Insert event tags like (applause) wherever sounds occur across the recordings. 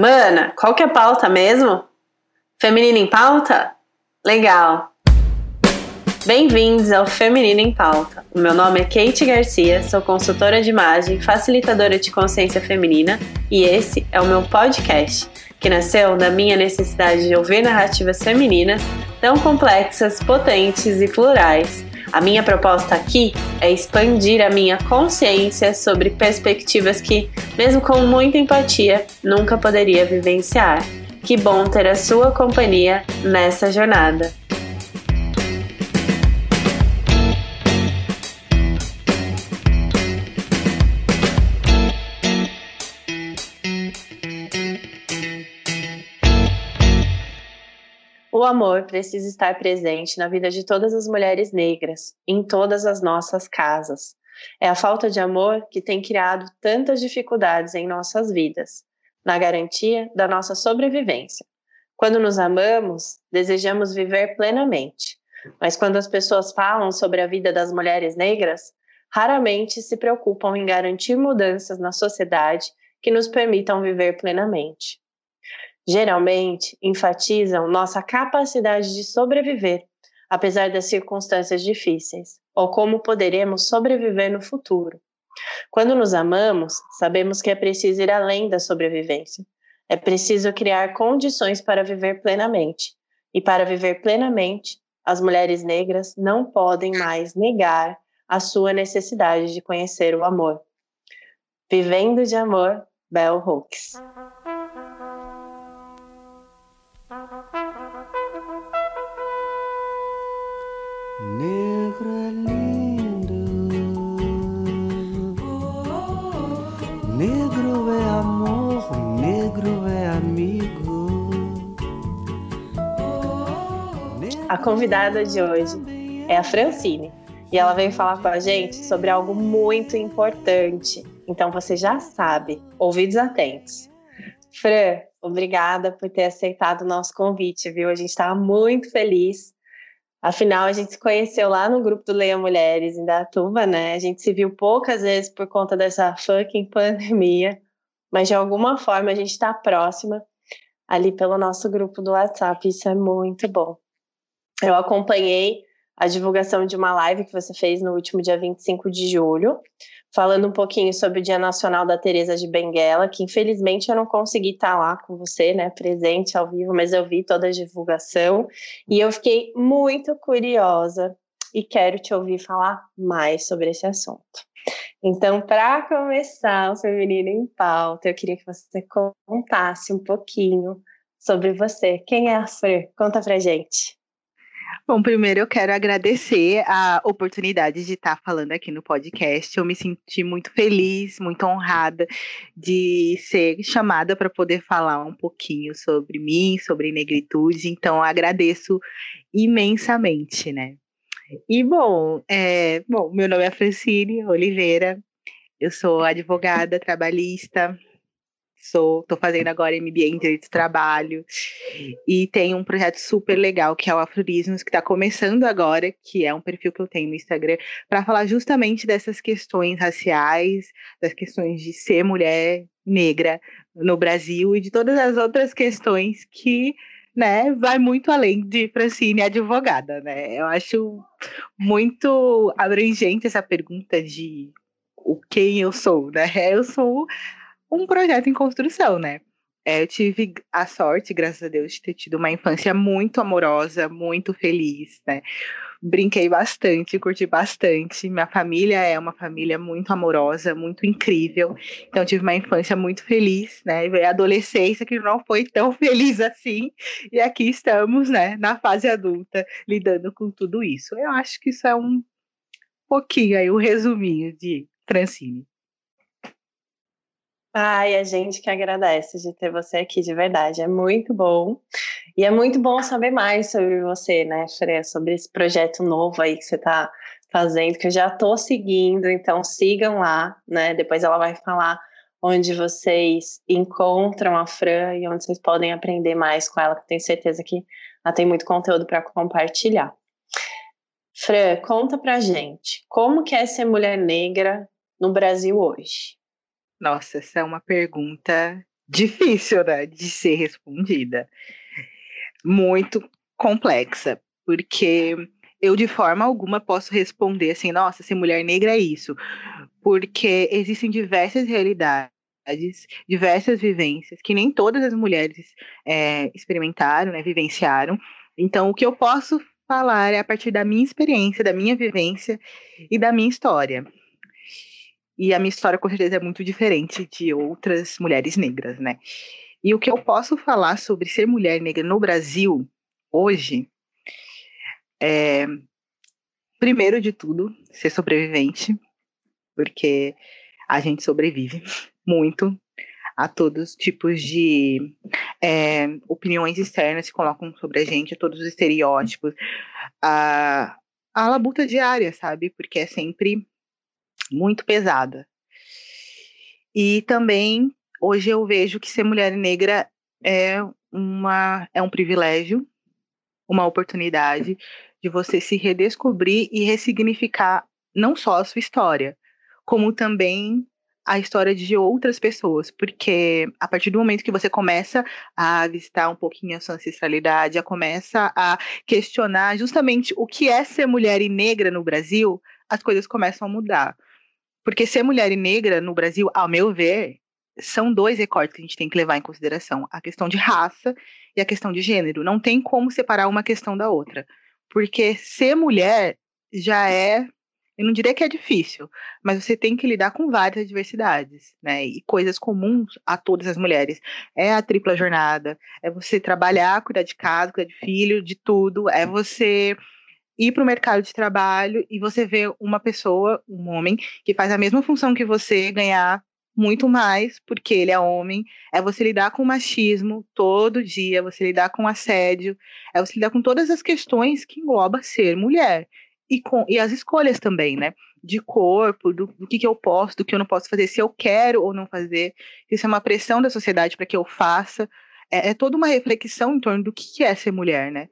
Mana, qual que é a pauta mesmo? Feminina em pauta? Legal! Bem-vindos ao Feminina em Pauta. O meu nome é Kate Garcia, sou consultora de imagem, facilitadora de consciência feminina e esse é o meu podcast, que nasceu da minha necessidade de ouvir narrativas femininas tão complexas, potentes e plurais. A minha proposta aqui é expandir a minha consciência sobre perspectivas que, mesmo com muita empatia, nunca poderia vivenciar. Que bom ter a sua companhia nessa jornada. O amor precisa estar presente na vida de todas as mulheres negras, em todas as nossas casas. É a falta de amor que tem criado tantas dificuldades em nossas vidas, na garantia da nossa sobrevivência. Quando nos amamos, desejamos viver plenamente, mas quando as pessoas falam sobre a vida das mulheres negras, raramente se preocupam em garantir mudanças na sociedade que nos permitam viver plenamente geralmente enfatizam nossa capacidade de sobreviver, apesar das circunstâncias difíceis, ou como poderemos sobreviver no futuro. Quando nos amamos, sabemos que é preciso ir além da sobrevivência. É preciso criar condições para viver plenamente. E para viver plenamente, as mulheres negras não podem mais negar a sua necessidade de conhecer o amor. Vivendo de Amor, Bell Hooks. Negro é lindo, negro é amor, negro é amigo. A convidada de hoje é a Francine e ela veio falar com a gente sobre algo muito importante. Então você já sabe, ouvidos atentos. Fran, obrigada por ter aceitado o nosso convite, viu? A gente está muito feliz Afinal, a gente se conheceu lá no grupo do Leia Mulheres em Datuba, né? A gente se viu poucas vezes por conta dessa fucking (laughs) pandemia, mas de alguma forma a gente está próxima ali pelo nosso grupo do WhatsApp. Isso é muito bom. Eu acompanhei a divulgação de uma live que você fez no último dia 25 de julho, falando um pouquinho sobre o Dia Nacional da Teresa de Benguela, que infelizmente eu não consegui estar lá com você, né, presente ao vivo, mas eu vi toda a divulgação e eu fiquei muito curiosa e quero te ouvir falar mais sobre esse assunto. Então, para começar o Feminino em Pauta, eu queria que você contasse um pouquinho sobre você. Quem é a Fer? Conta pra gente. Bom, primeiro eu quero agradecer a oportunidade de estar falando aqui no podcast. Eu me senti muito feliz, muito honrada de ser chamada para poder falar um pouquinho sobre mim, sobre negritude. Então, agradeço imensamente, né? E bom, é, bom, meu nome é Francine Oliveira. Eu sou advogada trabalhista, Sou, tô fazendo agora MBA em Direito de Trabalho e tem um projeto super legal que é o Afrorismos, que está começando agora, que é um perfil que eu tenho no Instagram, para falar justamente dessas questões raciais, das questões de ser mulher negra no Brasil e de todas as outras questões que né, vai muito além de Francine advogada, né? Eu acho muito abrangente essa pergunta de o quem eu sou, né? Eu sou um projeto em construção, né? É, eu tive a sorte, graças a Deus, de ter tido uma infância muito amorosa, muito feliz, né? Brinquei bastante, curti bastante. Minha família é uma família muito amorosa, muito incrível. Então, tive uma infância muito feliz, né? E a adolescência que não foi tão (laughs) feliz assim. E aqui estamos, né, na fase adulta, lidando com tudo isso. Eu acho que isso é um pouquinho aí, um resuminho de Francine. Ai, a gente que agradece de ter você aqui, de verdade. É muito bom. E é muito bom saber mais sobre você, né, Freya? Sobre esse projeto novo aí que você está fazendo, que eu já estou seguindo, então sigam lá, né? Depois ela vai falar onde vocês encontram a Fran e onde vocês podem aprender mais com ela, que eu tenho certeza que ela tem muito conteúdo para compartilhar. Fran, conta pra gente, como que é ser mulher negra no Brasil hoje? Nossa, essa é uma pergunta difícil, né, de ser respondida. Muito complexa, porque eu de forma alguma posso responder assim, nossa, ser mulher negra é isso, porque existem diversas realidades, diversas vivências que nem todas as mulheres é, experimentaram, né, vivenciaram. Então, o que eu posso falar é a partir da minha experiência, da minha vivência e da minha história. E a minha história, com certeza, é muito diferente de outras mulheres negras, né? E o que eu posso falar sobre ser mulher negra no Brasil hoje é, primeiro de tudo, ser sobrevivente, porque a gente sobrevive (laughs) muito a todos os tipos de é, opiniões externas que colocam sobre a gente, a todos os estereótipos, a, a labuta diária, sabe? Porque é sempre muito pesada. E também, hoje eu vejo que ser mulher negra é, uma, é um privilégio, uma oportunidade de você se redescobrir e ressignificar não só a sua história, como também a história de outras pessoas, porque a partir do momento que você começa a visitar um pouquinho a sua ancestralidade, a começa a questionar justamente o que é ser mulher e negra no Brasil, as coisas começam a mudar. Porque ser mulher e negra no Brasil, ao meu ver, são dois recortes que a gente tem que levar em consideração: a questão de raça e a questão de gênero. Não tem como separar uma questão da outra. Porque ser mulher já é eu não diria que é difícil, mas você tem que lidar com várias adversidades, né? E coisas comuns a todas as mulheres. É a tripla jornada, é você trabalhar, cuidar de casa, cuidar de filho, de tudo, é você ir para o mercado de trabalho e você ver uma pessoa, um homem, que faz a mesma função que você, ganhar muito mais, porque ele é homem, é você lidar com machismo todo dia, você lidar com assédio, é você lidar com todas as questões que engloba ser mulher e, com, e as escolhas também, né? De corpo, do, do que, que eu posso, do que eu não posso fazer, se eu quero ou não fazer. Isso é uma pressão da sociedade para que eu faça. É, é, toda uma reflexão em torno do que, que é ser mulher, né?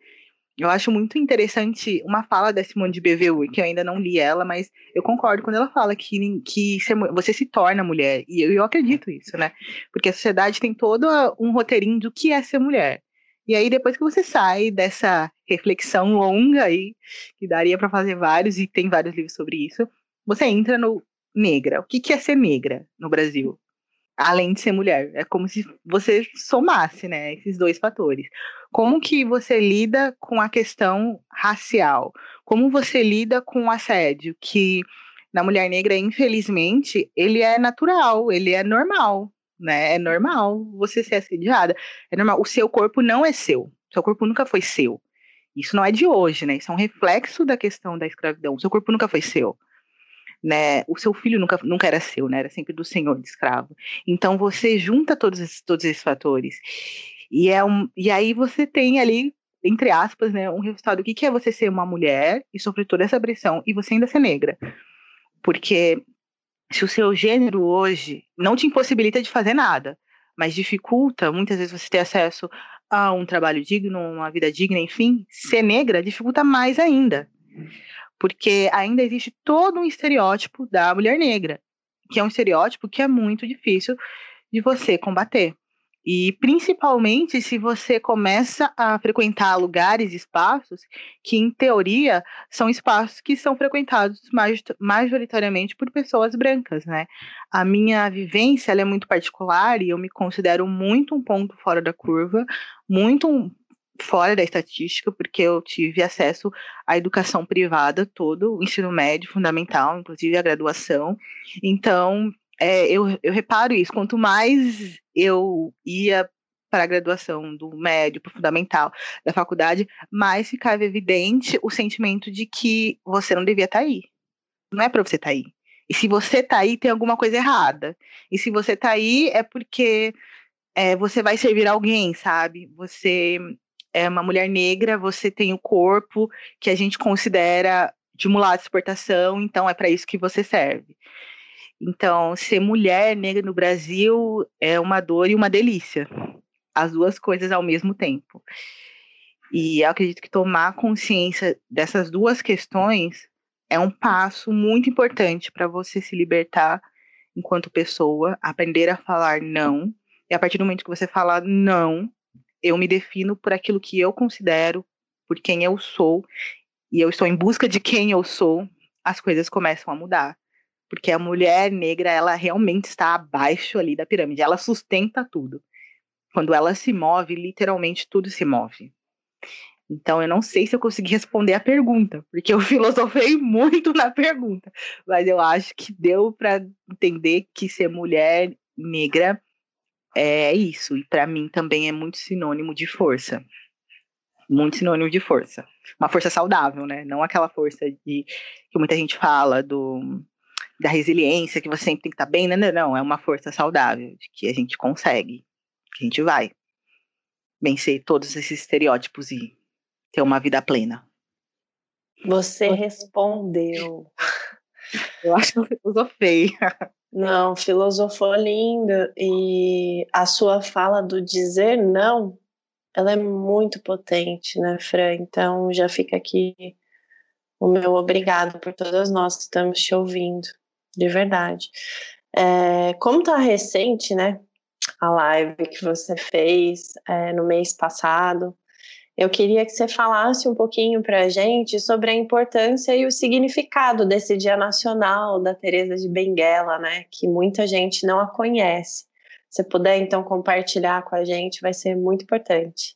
Eu acho muito interessante uma fala da Simone de Beauvoir, que eu ainda não li ela, mas eu concordo quando ela fala que, que você se torna mulher. E eu, eu acredito isso, né? Porque a sociedade tem todo um roteirinho do que é ser mulher. E aí, depois que você sai dessa reflexão longa aí, que daria para fazer vários, e tem vários livros sobre isso, você entra no negra. O que, que é ser negra no Brasil? Além de ser mulher. É como se você somasse, né, esses dois fatores. Como que você lida com a questão racial? Como você lida com o assédio? Que na mulher negra, infelizmente, ele é natural, ele é normal né? É normal você ser assediada. É normal. O seu corpo não é seu. Seu corpo nunca foi seu. Isso não é de hoje, né? Isso é um reflexo da questão da escravidão. Seu corpo nunca foi seu. Né? O seu filho nunca, nunca era seu, né? Era sempre do senhor de escravo. Então você junta todos esses, todos esses fatores. E, é um, e aí você tem ali, entre aspas, né, um resultado. O que, que é você ser uma mulher e sofrer toda essa pressão e você ainda ser negra? Porque se o seu gênero hoje não te impossibilita de fazer nada, mas dificulta muitas vezes você ter acesso a um trabalho digno, uma vida digna, enfim, ser negra dificulta mais ainda. Porque ainda existe todo um estereótipo da mulher negra, que é um estereótipo que é muito difícil de você combater. E principalmente se você começa a frequentar lugares, espaços que, em teoria, são espaços que são frequentados majoritariamente por pessoas brancas, né? A minha vivência é muito particular e eu me considero muito um ponto fora da curva, muito fora da estatística, porque eu tive acesso à educação privada todo, o ensino médio, fundamental, inclusive a graduação. Então, é, eu, eu reparo isso. Quanto mais eu ia para a graduação do médio, para o fundamental, da faculdade, mais ficava evidente o sentimento de que você não devia estar tá aí. Não é para você estar tá aí. E se você está aí, tem alguma coisa errada. E se você está aí, é porque é, você vai servir alguém, sabe? Você é uma mulher negra, você tem o corpo que a gente considera de mulata de exportação, então é para isso que você serve. Então, ser mulher negra no Brasil é uma dor e uma delícia. As duas coisas ao mesmo tempo. E eu acredito que tomar consciência dessas duas questões é um passo muito importante para você se libertar enquanto pessoa, aprender a falar não, E a partir do momento que você fala não, eu me defino por aquilo que eu considero, por quem eu sou, e eu estou em busca de quem eu sou, as coisas começam a mudar. Porque a mulher negra, ela realmente está abaixo ali da pirâmide, ela sustenta tudo. Quando ela se move, literalmente tudo se move. Então, eu não sei se eu consegui responder a pergunta, porque eu (laughs) filosofei muito na pergunta, mas eu acho que deu para entender que ser mulher negra é isso, e para mim também é muito sinônimo de força. Muito sinônimo de força. Uma força saudável, né? Não aquela força de que muita gente fala do da resiliência, que você sempre tem que estar tá bem, não, não, não, é uma força saudável, de que a gente consegue, que a gente vai vencer todos esses estereótipos e ter uma vida plena. Você respondeu. (laughs) Eu acho que eu filosofei. Não, filosofou linda. E a sua fala do dizer não, ela é muito potente, né, Fran? Então já fica aqui o meu obrigado por todas nós que estamos te ouvindo, de verdade. É, como tá recente, né, a live que você fez é, no mês passado, eu queria que você falasse um pouquinho para a gente sobre a importância e o significado desse Dia Nacional da Teresa de Benguela, né? Que muita gente não a conhece. Se puder, então, compartilhar com a gente, vai ser muito importante.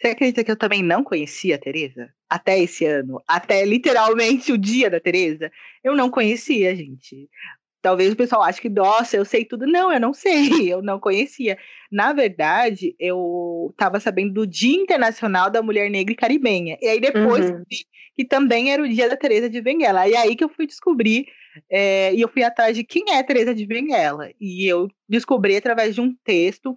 Você acredita que eu também não conhecia a Teresa? Até esse ano, até literalmente o dia da Teresa, eu não conhecia, gente. Talvez o pessoal ache que, nossa, eu sei tudo. Não, eu não sei, (laughs) eu não conhecia. Na verdade, eu estava sabendo do Dia Internacional da Mulher Negra e Caribenha. E aí depois uhum. que também era o dia da Teresa de Benguela. E aí que eu fui descobrir, é, e eu fui atrás de quem é Teresa de Benguela. E eu descobri através de um texto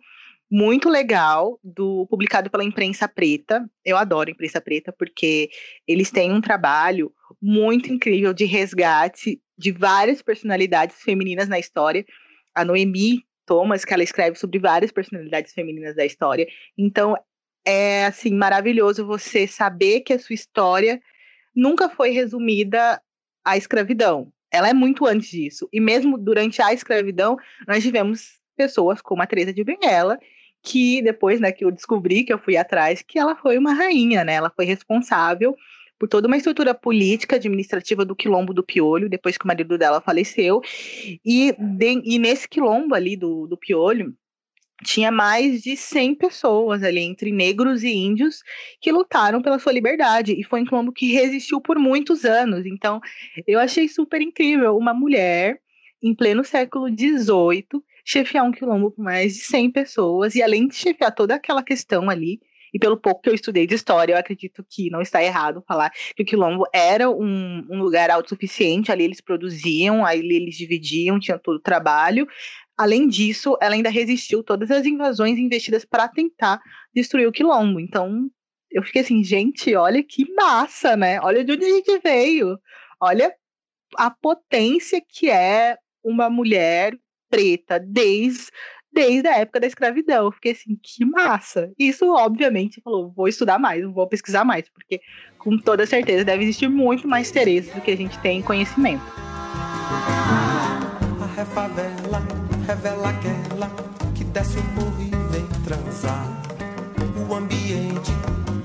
muito legal do publicado pela imprensa preta. Eu adoro imprensa preta porque eles têm um trabalho muito incrível de resgate de várias personalidades femininas na história. A Noemi Thomas, que ela escreve sobre várias personalidades femininas da história. Então, é assim maravilhoso você saber que a sua história nunca foi resumida à escravidão. Ela é muito antes disso. E mesmo durante a escravidão, nós tivemos pessoas como a Teresa de Benguela, que depois, né, que eu descobri, que eu fui atrás, que ela foi uma rainha, né? Ela foi responsável por toda uma estrutura política, administrativa do quilombo do Piolho, depois que o marido dela faleceu. E, de, e nesse quilombo ali do, do Piolho, tinha mais de 100 pessoas ali, entre negros e índios, que lutaram pela sua liberdade. E foi um quilombo que resistiu por muitos anos. Então, eu achei super incrível uma mulher, em pleno século XVIII, chefiar um quilombo com mais de 100 pessoas. E além de chefiar toda aquela questão ali e pelo pouco que eu estudei de história, eu acredito que não está errado falar que o Quilombo era um, um lugar autossuficiente, ali eles produziam, ali eles dividiam, tinha todo o trabalho. Além disso, ela ainda resistiu todas as invasões investidas para tentar destruir o Quilombo. Então, eu fiquei assim, gente, olha que massa, né? Olha de onde a gente veio. Olha a potência que é uma mulher preta desde desde a época da escravidão. Eu fiquei assim, que massa. Isso, obviamente, falou, vou estudar mais, vou pesquisar mais, porque com toda certeza deve existir muito mais Tereza do que a gente tem conhecimento. A refavela revela aquela que desce o morro e vem transar. O ambiente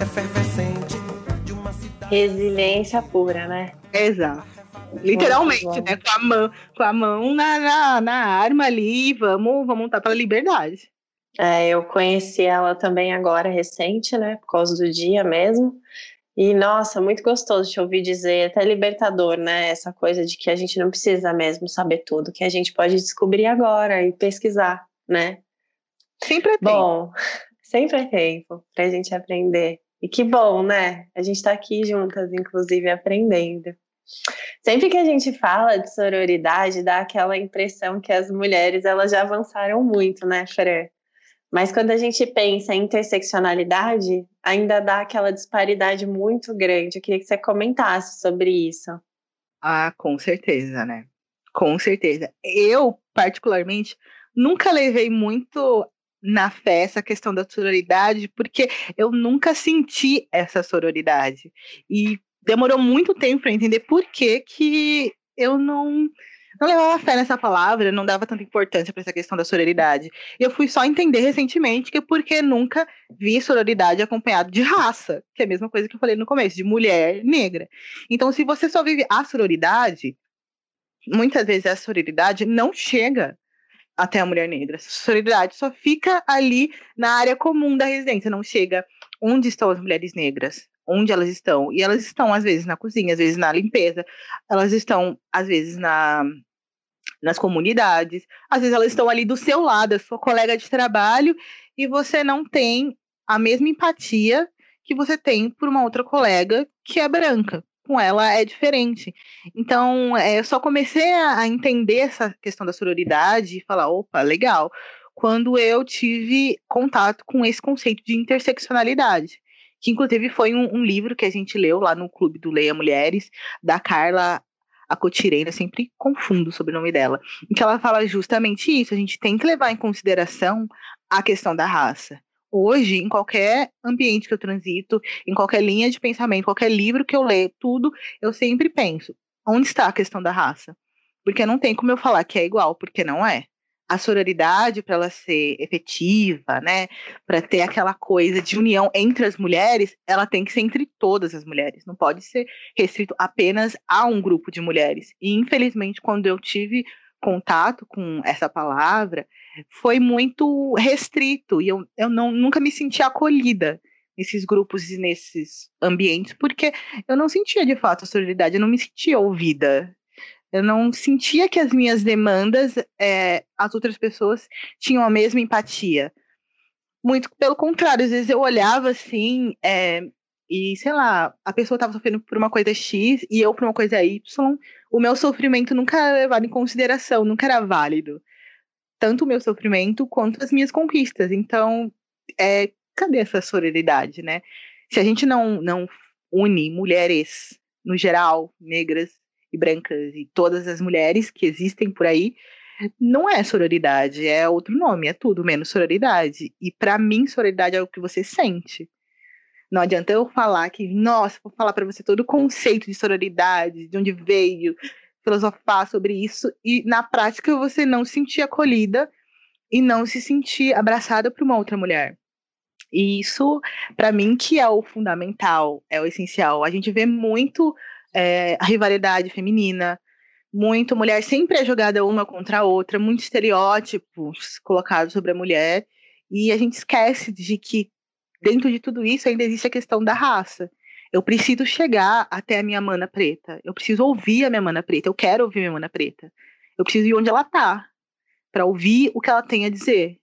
efervescente de uma cidade. Resiliência pura, né? Exato. Literalmente, né? Com a mão, com a mão na, na, na arma ali, vamos, vamos lutar pela liberdade. É, eu conheci ela também agora, recente, né? Por causa do dia mesmo. E, nossa, muito gostoso te ouvir dizer, até libertador, né? Essa coisa de que a gente não precisa mesmo saber tudo, que a gente pode descobrir agora e pesquisar, né? Sempre é tempo. Bom, (laughs) sempre é tempo pra gente aprender. E que bom, né? A gente tá aqui juntas, inclusive, aprendendo. Sempre que a gente fala de sororidade, dá aquela impressão que as mulheres elas já avançaram muito, né, Fran? Mas quando a gente pensa em interseccionalidade, ainda dá aquela disparidade muito grande. Eu queria que você comentasse sobre isso. Ah, com certeza, né? Com certeza. Eu, particularmente, nunca levei muito na fé essa questão da sororidade, porque eu nunca senti essa sororidade. E demorou muito tempo para entender por que, que eu não não levava fé nessa palavra, não dava tanta importância para essa questão da sororidade. E eu fui só entender recentemente que porque nunca vi sororidade acompanhado de raça, que é a mesma coisa que eu falei no começo, de mulher negra. Então, se você só vive a sororidade, muitas vezes a sororidade não chega até a mulher negra. A sororidade só fica ali na área comum da residência, não chega onde estão as mulheres negras, onde elas estão. E elas estão, às vezes, na cozinha, às vezes na limpeza, elas estão, às vezes, na, nas comunidades, às vezes elas estão ali do seu lado, a sua colega de trabalho, e você não tem a mesma empatia que você tem por uma outra colega que é branca. Com ela é diferente. Então, é, eu só comecei a entender essa questão da sororidade e falar: opa, legal, quando eu tive contato com esse conceito de interseccionalidade que inclusive foi um, um, livro que a gente leu lá no Clube do Leia Mulheres, da Carla Acotireira, sempre confundo sobre o nome dela, em que ela fala justamente isso, a gente tem que levar em consideração a questão da raça. Hoje, em qualquer ambiente que eu transito, em qualquer linha de pensamento, qualquer livro que eu leio, tudo, eu sempre penso, onde está a questão da raça? Porque não tem como eu falar que é igual, porque não é a sororidade para ela ser efetiva, né, para ter aquela coisa de união entre as mulheres, ela tem que ser entre todas as mulheres, não pode ser restrito apenas a um grupo de mulheres. E infelizmente, quando eu tive contato com essa palavra, foi muito restrito e eu, eu não, nunca me senti acolhida nesses grupos e nesses ambientes, porque eu não sentia de fato a sororidade, eu não me sentia ouvida, eu não sentia que as minhas demandas, é, as outras pessoas tinham a mesma empatia. Muito pelo contrário, às vezes eu olhava assim, é, e sei lá, a pessoa estava sofrendo por uma coisa X e eu por uma coisa Y, o meu sofrimento nunca era levado em consideração, nunca era válido. Tanto o meu sofrimento quanto as minhas conquistas. Então, é, cadê essa sororidade, né? Se a gente não, não une mulheres, no geral, negras, e brancas e todas as mulheres que existem por aí, não é sororidade, é outro nome, é tudo menos sororidade. E para mim, sororidade é o que você sente. Não adianta eu falar que, nossa, vou falar para você todo o conceito de sororidade, de onde veio, filosofar sobre isso, e na prática você não se sentir acolhida e não se sentir abraçada por uma outra mulher. E isso, para mim, que é o fundamental, é o essencial. A gente vê muito é, a rivalidade feminina, muito mulher sempre é jogada uma contra a outra, muitos estereótipos colocados sobre a mulher, e a gente esquece de que dentro de tudo isso ainda existe a questão da raça. Eu preciso chegar até a minha mana preta, eu preciso ouvir a minha mana preta, eu quero ouvir minha mana preta. Eu preciso ir onde ela tá, para ouvir o que ela tem a dizer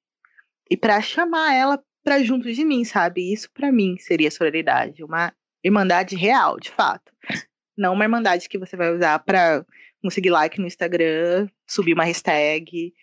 e para chamar ela para junto de mim, sabe? Isso para mim seria sororidade, uma irmandade real, de fato. Não uma irmandade que você vai usar para conseguir like no Instagram, subir uma hashtag,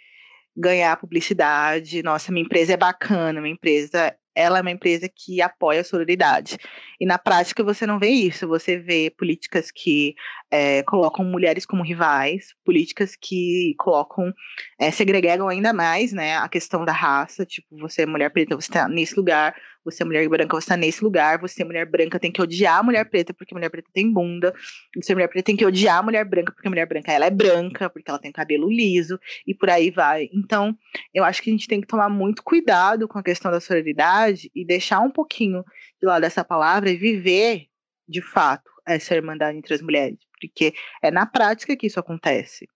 ganhar publicidade. Nossa, minha empresa é bacana, minha empresa ela é uma empresa que apoia a sororidade. E na prática você não vê isso, você vê políticas que é, colocam mulheres como rivais, políticas que colocam, é, segregam ainda mais né, a questão da raça, tipo, você é mulher preta, você está nesse lugar, você é mulher branca, você está nesse lugar, você é mulher branca, tem que odiar a mulher preta porque mulher preta tem bunda, você é mulher preta tem que odiar a mulher branca porque a mulher branca ela é branca, porque ela tem cabelo liso, e por aí vai. Então, eu acho que a gente tem que tomar muito cuidado com a questão da sororidade e deixar um pouquinho de lado essa palavra e viver, de fato, essa irmandade entre as mulheres, porque é na prática que isso acontece.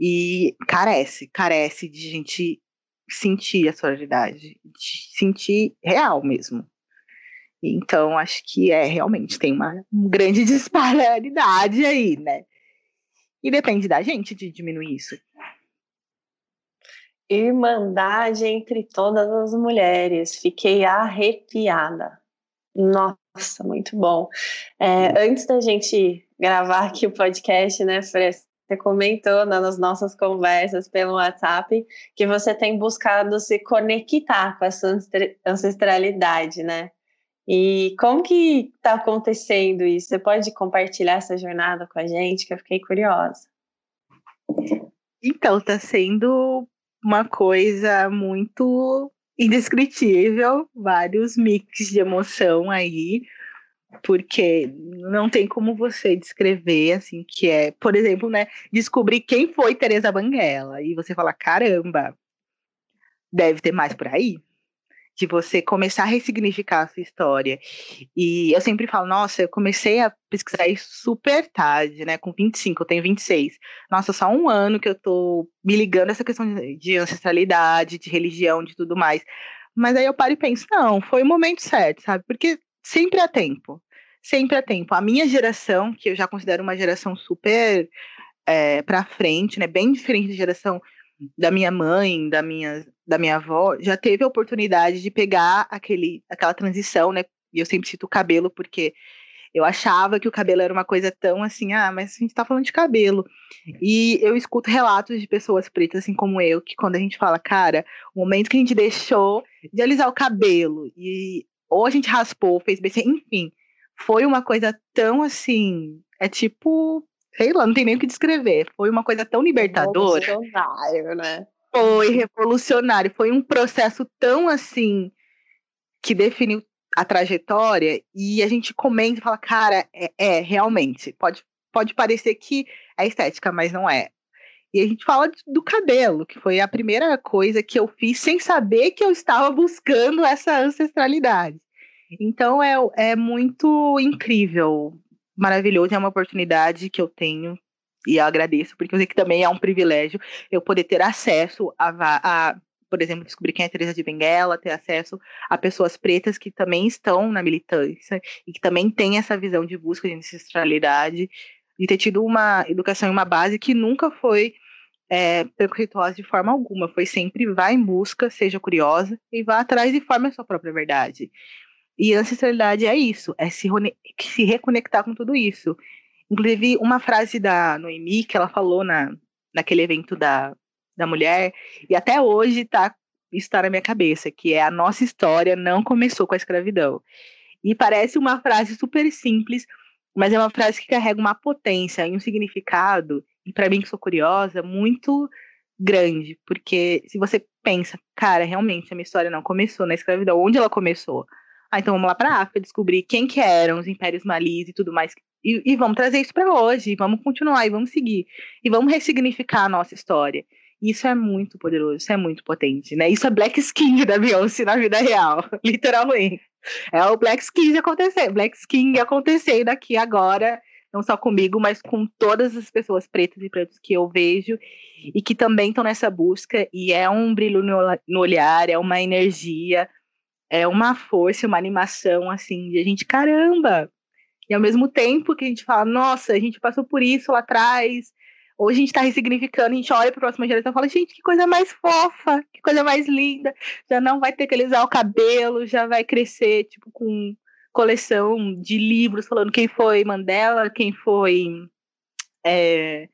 E carece, carece de gente sentir a sororidade, sentir real mesmo. Então, acho que é realmente tem uma grande (laughs) disparidade aí, né? E depende da gente de diminuir isso. Irmandade entre todas as mulheres. Fiquei arrepiada. Nossa, muito bom. É, antes da gente gravar aqui o podcast, né, Fres? Você comentou né, nas nossas conversas pelo WhatsApp que você tem buscado se conectar com essa ancestralidade, né? E como que está acontecendo isso? Você pode compartilhar essa jornada com a gente, que eu fiquei curiosa. Então, está sendo uma coisa muito indescritível, vários mix de emoção aí, porque não tem como você descrever assim que é, por exemplo, né, descobrir quem foi Teresa Banguela e você falar, caramba, deve ter mais por aí de você começar a ressignificar a sua história. E eu sempre falo, nossa, eu comecei a pesquisar isso super tarde, né? Com 25, eu tenho 26. Nossa, só um ano que eu tô me ligando a essa questão de ancestralidade, de religião, de tudo mais. Mas aí eu paro e penso, não, foi o momento certo, sabe? Porque sempre há tempo. Sempre há tempo. A minha geração, que eu já considero uma geração super é, para frente, né? Bem diferente da geração da minha mãe, da minha, da minha avó, já teve a oportunidade de pegar aquele, aquela transição, né? E eu sempre cito o cabelo, porque eu achava que o cabelo era uma coisa tão assim, ah, mas a gente tá falando de cabelo. E eu escuto relatos de pessoas pretas, assim como eu, que quando a gente fala, cara, o momento que a gente deixou de alisar o cabelo, e ou a gente raspou, fez BC, enfim, foi uma coisa tão assim, é tipo sei lá, não tem nem o que descrever. Foi uma coisa tão libertadora. Revolucionário, né? Foi revolucionário. Foi um processo tão assim que definiu a trajetória e a gente comenta e fala, cara, é, é, realmente. Pode, pode parecer que é estética, mas não é. E a gente fala do cabelo, que foi a primeira coisa que eu fiz sem saber que eu estava buscando essa ancestralidade. Então é, é muito incrível maravilhoso, é uma oportunidade que eu tenho e eu agradeço, porque eu sei que também é um privilégio eu poder ter acesso a, a por exemplo, descobrir quem é Teresa de Benguela, ter acesso a pessoas pretas que também estão na militância e que também têm essa visão de busca de ancestralidade e ter tido uma educação e uma base que nunca foi é, preconceituosa de forma alguma, foi sempre vá em busca, seja curiosa e vá atrás e forme a sua própria verdade. E ancestralidade é isso, é se, se reconectar com tudo isso. Inclusive, uma frase da Noemi que ela falou na, naquele evento da, da mulher, e até hoje tá, está na minha cabeça, que é a nossa história não começou com a escravidão. E parece uma frase super simples, mas é uma frase que carrega uma potência e um significado, e para mim que sou curiosa, muito grande, porque se você pensa, cara, realmente a minha história não começou na escravidão, onde ela começou? Ah, então vamos lá para a África descobrir quem que eram os impérios malis e tudo mais. E, e vamos trazer isso para hoje, vamos continuar e vamos seguir. E vamos ressignificar a nossa história. Isso é muito poderoso, isso é muito potente, né? Isso é Black Skin (laughs) da Beyoncé na vida real, (laughs) literalmente. É o Black Skin acontecer, Black Skin acontecendo aqui agora, não só comigo, mas com todas as pessoas pretas e pretos que eu vejo e que também estão nessa busca. E é um brilho no, no olhar, é uma energia, é uma força, uma animação, assim, de a gente, caramba! E ao mesmo tempo que a gente fala, nossa, a gente passou por isso lá atrás, ou a gente está ressignificando, a gente olha para a próxima geração e fala, gente, que coisa mais fofa, que coisa mais linda, já não vai ter que alisar o cabelo, já vai crescer, tipo, com coleção de livros falando quem foi Mandela, quem foi. É,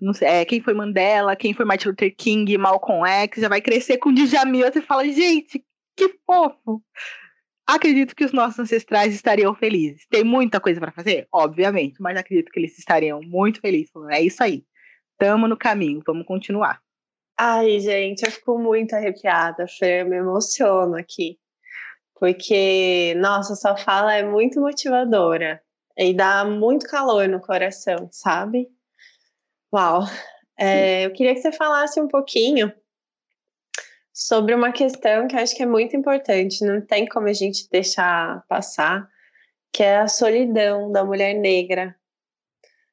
não sei, é, quem foi Mandela, quem foi Martin Luther King, Malcolm X, já vai crescer com Djamil. Você fala, gente, que fofo! Acredito que os nossos ancestrais estariam felizes. Tem muita coisa para fazer? Obviamente, mas acredito que eles estariam muito felizes. É isso aí. Tamo no caminho, vamos continuar. Ai, gente, eu fico muito arrepiada, Fer, me emociono aqui. Porque, nossa, sua fala é muito motivadora e dá muito calor no coração, sabe? Uau! É, eu queria que você falasse um pouquinho sobre uma questão que acho que é muito importante, não tem como a gente deixar passar, que é a solidão da mulher negra.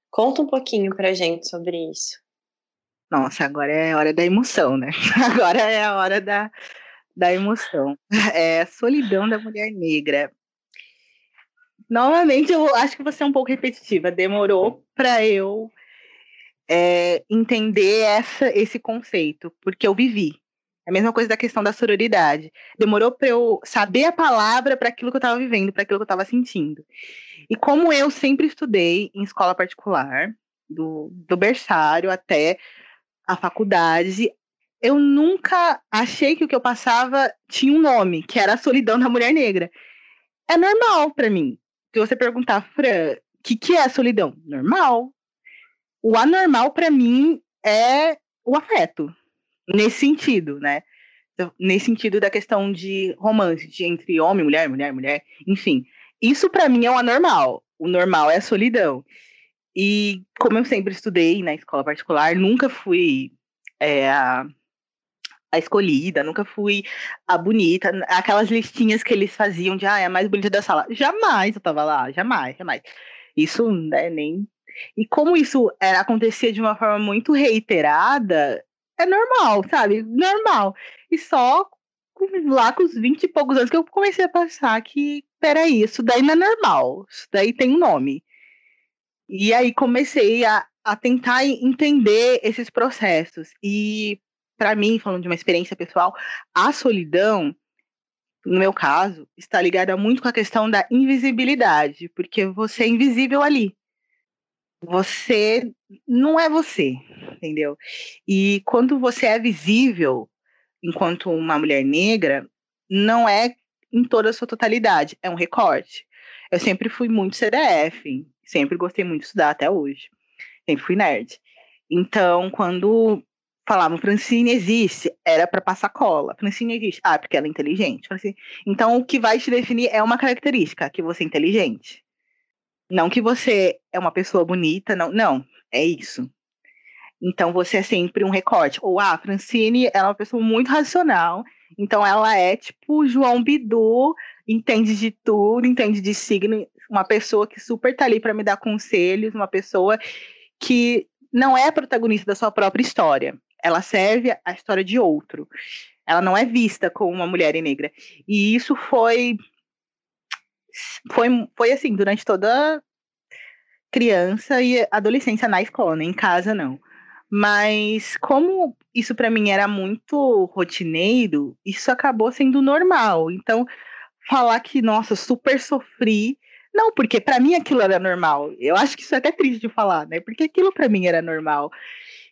Conta um pouquinho pra gente sobre isso. Nossa, agora é a hora da emoção, né? (laughs) Agora é a hora da, da emoção. É solidão da mulher negra. Novamente, eu acho que você é um pouco repetitiva. Demorou para eu é, entender essa, esse conceito, porque eu vivi. É a mesma coisa da questão da sororidade. Demorou para eu saber a palavra para aquilo que eu estava vivendo, para aquilo que eu estava sentindo. E como eu sempre estudei em escola particular, do, do berçário até a faculdade, eu nunca achei que o que eu passava tinha um nome, que era a solidão da mulher negra. É normal para mim. Se você perguntar, Fran, o que, que é a solidão? Normal. O anormal para mim é o afeto nesse sentido, né? Nesse sentido da questão de romance de entre homem, mulher, mulher, mulher, enfim. Isso para mim é o anormal. O normal é a solidão. E como eu sempre estudei na escola particular, nunca fui é, a, a, escolhida, nunca fui a bonita. Aquelas listinhas que eles faziam de, ah, é a mais bonita da sala. Jamais eu tava lá, jamais, jamais. Isso, né, nem. E como isso era, acontecia de uma forma muito reiterada, é normal, sabe? Normal. E só lá com os 20 e poucos anos que eu comecei a pensar que, peraí, isso daí não é normal. Isso daí tem um nome. E aí comecei a, a tentar entender esses processos. E para mim, falando de uma experiência pessoal, a solidão, no meu caso, está ligada muito com a questão da invisibilidade, porque você é invisível ali. Você não é você, entendeu? E quando você é visível enquanto uma mulher negra, não é em toda a sua totalidade, é um recorte. Eu sempre fui muito CDF, Sempre gostei muito de estudar até hoje. Sempre fui nerd. Então, quando falavam Francine existe, era para passar cola. Francine existe. Ah, porque ela é inteligente. Então, o que vai te definir é uma característica, que você é inteligente. Não que você é uma pessoa bonita, não. Não, é isso. Então, você é sempre um recorte. Ou, ah, Francine ela é uma pessoa muito racional. Então, ela é tipo João Bidu, entende de tudo, entende de signo, uma pessoa que super tá ali para me dar conselhos, uma pessoa que não é a protagonista da sua própria história. Ela serve a história de outro. Ela não é vista como uma mulher negra. E isso foi foi foi assim, durante toda criança e adolescência na escola, né? em casa não. Mas como isso para mim era muito rotineiro, isso acabou sendo normal. Então, falar que, nossa, super sofri não, porque para mim aquilo era normal. Eu acho que isso é até triste de falar, né? Porque aquilo para mim era normal.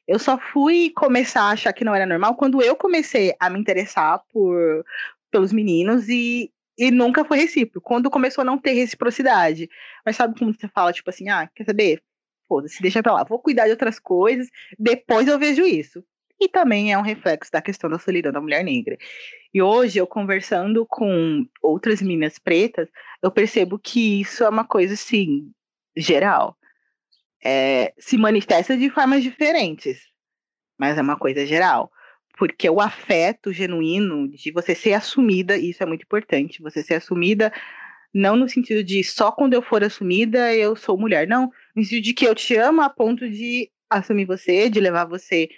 Eu só fui começar a achar que não era normal quando eu comecei a me interessar por pelos meninos e, e nunca foi recíproco. Quando começou a não ter reciprocidade. Mas sabe como você fala, tipo assim, ah, quer saber? Foda-se, deixa pra lá. Vou cuidar de outras coisas, depois eu vejo isso e também é um reflexo da questão da solidão da mulher negra. E hoje, eu conversando com outras meninas pretas, eu percebo que isso é uma coisa, assim, geral. É, se manifesta de formas diferentes, mas é uma coisa geral. Porque o afeto genuíno de você ser assumida, isso é muito importante, você ser assumida não no sentido de só quando eu for assumida eu sou mulher, não, no sentido de que eu te amo a ponto de assumir você, de levar você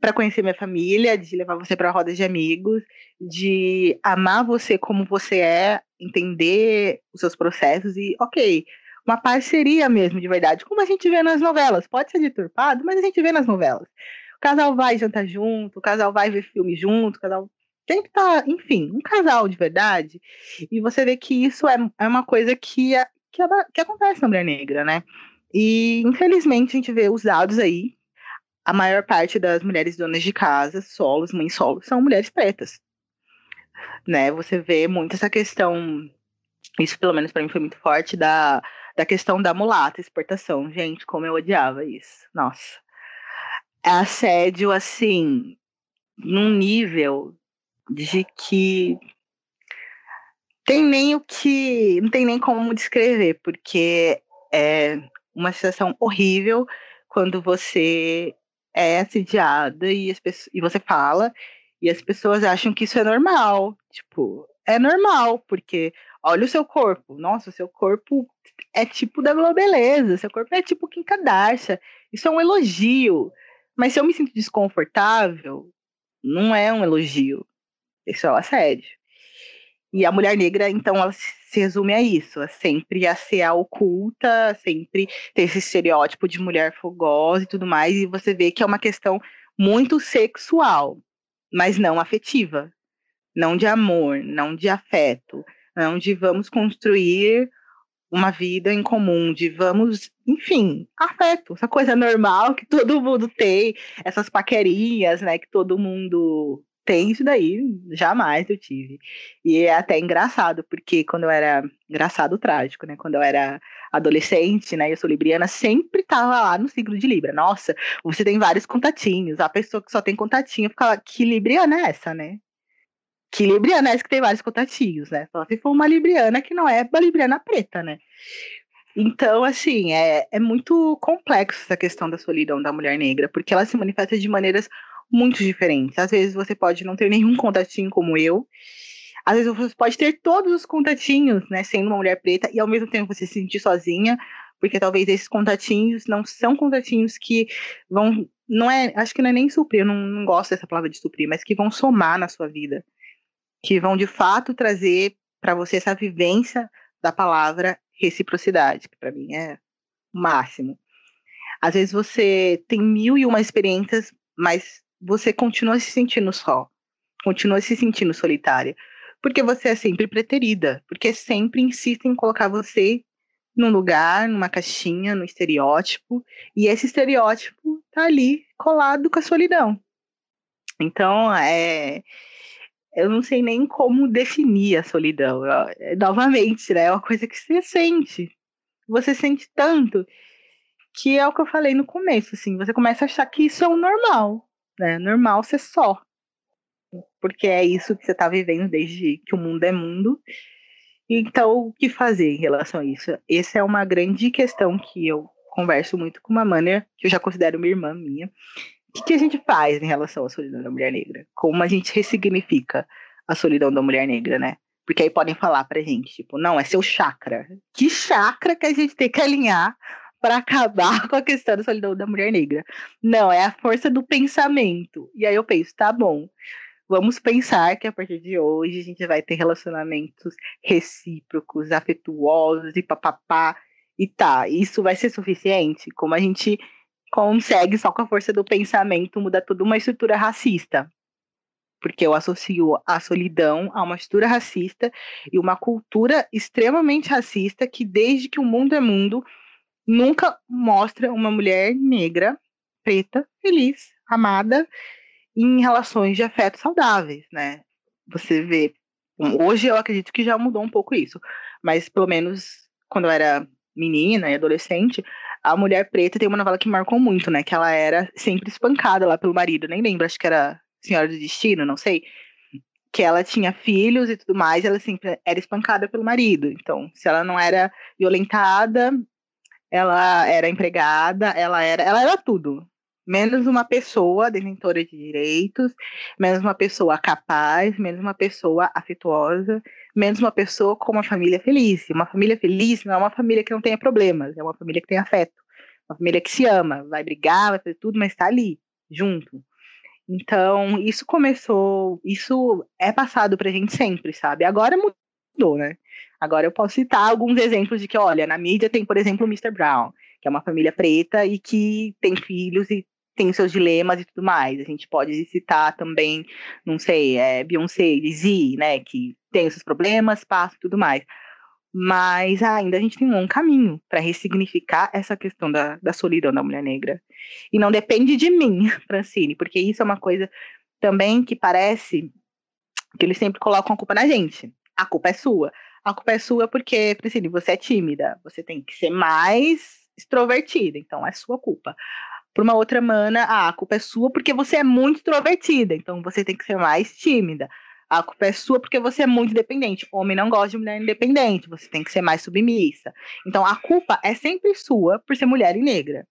para conhecer minha família, de levar você para rodas de amigos, de amar você como você é, entender os seus processos e, ok, uma parceria mesmo, de verdade, como a gente vê nas novelas. Pode ser deturpado, mas a gente vê nas novelas. Casal vai jantar junto, o casal vai ver filme junto, o casal sempre tá, enfim, um casal de verdade. E você vê que isso é, é uma coisa que, que, que acontece na mulher negra, né? E infelizmente a gente vê os dados aí a maior parte das mulheres donas de casa, solos, mães solos, são mulheres pretas. Né? Você vê muito essa questão, isso pelo menos para mim foi muito forte, da, da questão da mulata, exportação. Gente, como eu odiava isso. Nossa. Assédio, assim, num nível de que tem nem o que. Não tem nem como descrever, porque é uma sensação horrível quando você é assediada e, as pessoas, e você fala, e as pessoas acham que isso é normal. Tipo, é normal, porque olha o seu corpo. Nossa, o seu corpo é tipo da Beleza, seu corpo é tipo Kim Kardashian. Isso é um elogio. Mas se eu me sinto desconfortável, não é um elogio. Isso é um assédio. E a mulher negra, então, ela se resume a isso, a sempre a ser a oculta, sempre ter esse estereótipo de mulher fogosa e tudo mais, e você vê que é uma questão muito sexual, mas não afetiva, não de amor, não de afeto, não de vamos construir uma vida em comum, de vamos, enfim, afeto, essa coisa normal que todo mundo tem, essas paquerinhas, né, que todo mundo tem isso daí, jamais eu tive. E é até engraçado, porque quando eu era. Engraçado, trágico, né? Quando eu era adolescente, né? Eu sou libriana, sempre tava lá no signo de Libra. Nossa, você tem vários contatinhos. A pessoa que só tem contatinho fica que libriana é essa, né? Que libriana é essa que tem vários contatinhos, né? Só se for uma libriana que não é uma libriana preta, né? Então, assim, é, é muito complexo essa questão da solidão da mulher negra, porque ela se manifesta de maneiras muito diferentes. Às vezes você pode não ter nenhum contatinho como eu, às vezes você pode ter todos os contatinhos, né, sendo uma mulher preta, e ao mesmo tempo você se sentir sozinha, porque talvez esses contatinhos não são contatinhos que vão. Não é, acho que não é nem suprir, eu não, não gosto dessa palavra de suprir, mas que vão somar na sua vida. Que vão de fato trazer para você essa vivência da palavra reciprocidade, que para mim é o máximo. Às vezes você tem mil e uma experiências, mas você continua se sentindo só, continua se sentindo solitária. Porque você é sempre preterida, porque sempre insistem em colocar você num lugar, numa caixinha, no estereótipo, e esse estereótipo tá ali colado com a solidão. Então, é, eu não sei nem como definir a solidão. Novamente, né? É uma coisa que você sente. Você sente tanto que é o que eu falei no começo, assim, você começa a achar que isso é o normal, né? Normal ser só porque é isso que você está vivendo desde que o mundo é mundo. Então, o que fazer em relação a isso? Essa é uma grande questão que eu converso muito com uma mana, que eu já considero uma irmã minha. O que, a gente faz em relação à solidão da mulher negra? Como a gente ressignifica a solidão da mulher negra, né? Porque aí podem falar pra gente, tipo, não, é seu chakra. Que chakra que a gente tem que alinhar para acabar (laughs) com a questão da solidão da mulher negra? Não, é a força do pensamento. E aí eu penso, tá bom. Vamos pensar que a partir de hoje a gente vai ter relacionamentos recíprocos, afetuosos e papapá. E tá, isso vai ser suficiente? Como a gente consegue, só com a força do pensamento, mudar toda uma estrutura racista? Porque eu associo a solidão a uma estrutura racista e uma cultura extremamente racista que, desde que o mundo é mundo, nunca mostra uma mulher negra, preta, feliz, amada em relações de afeto saudáveis, né? Você vê. Hoje eu acredito que já mudou um pouco isso, mas pelo menos quando eu era menina e adolescente, a mulher preta tem uma novela que marcou muito, né? Que ela era sempre espancada lá pelo marido, nem lembro, acho que era Senhora do Destino, não sei. Que ela tinha filhos e tudo mais, ela sempre era espancada pelo marido. Então, se ela não era violentada, ela era empregada, ela era, ela era tudo menos uma pessoa detentora de direitos, menos uma pessoa capaz, menos uma pessoa afetuosa, menos uma pessoa com uma família feliz. Uma família feliz não é uma família que não tenha problemas, é uma família que tem afeto, uma família que se ama, vai brigar, vai fazer tudo, mas está ali, junto. Então, isso começou, isso é passado pra gente sempre, sabe? Agora mudou, né? Agora eu posso citar alguns exemplos de que, olha, na mídia tem, por exemplo, o Mr. Brown, que é uma família preta e que tem filhos e tem seus dilemas e tudo mais. A gente pode citar também, não sei, é, Beyoncé, Z, né, que tem os seus problemas, passa e tudo mais. Mas ainda a gente tem um longo caminho para ressignificar essa questão da, da solidão da mulher negra. E não depende de mim, (laughs) Francine, porque isso é uma coisa também que parece que eles sempre colocam a culpa na gente. A culpa é sua. A culpa é sua porque, Francine, você é tímida. Você tem que ser mais extrovertida, então é sua culpa para uma outra mana, ah, a culpa é sua porque você é muito extrovertida, então você tem que ser mais tímida. A culpa é sua porque você é muito independente. Homem não gosta de mulher independente, você tem que ser mais submissa. Então a culpa é sempre sua por ser mulher e negra.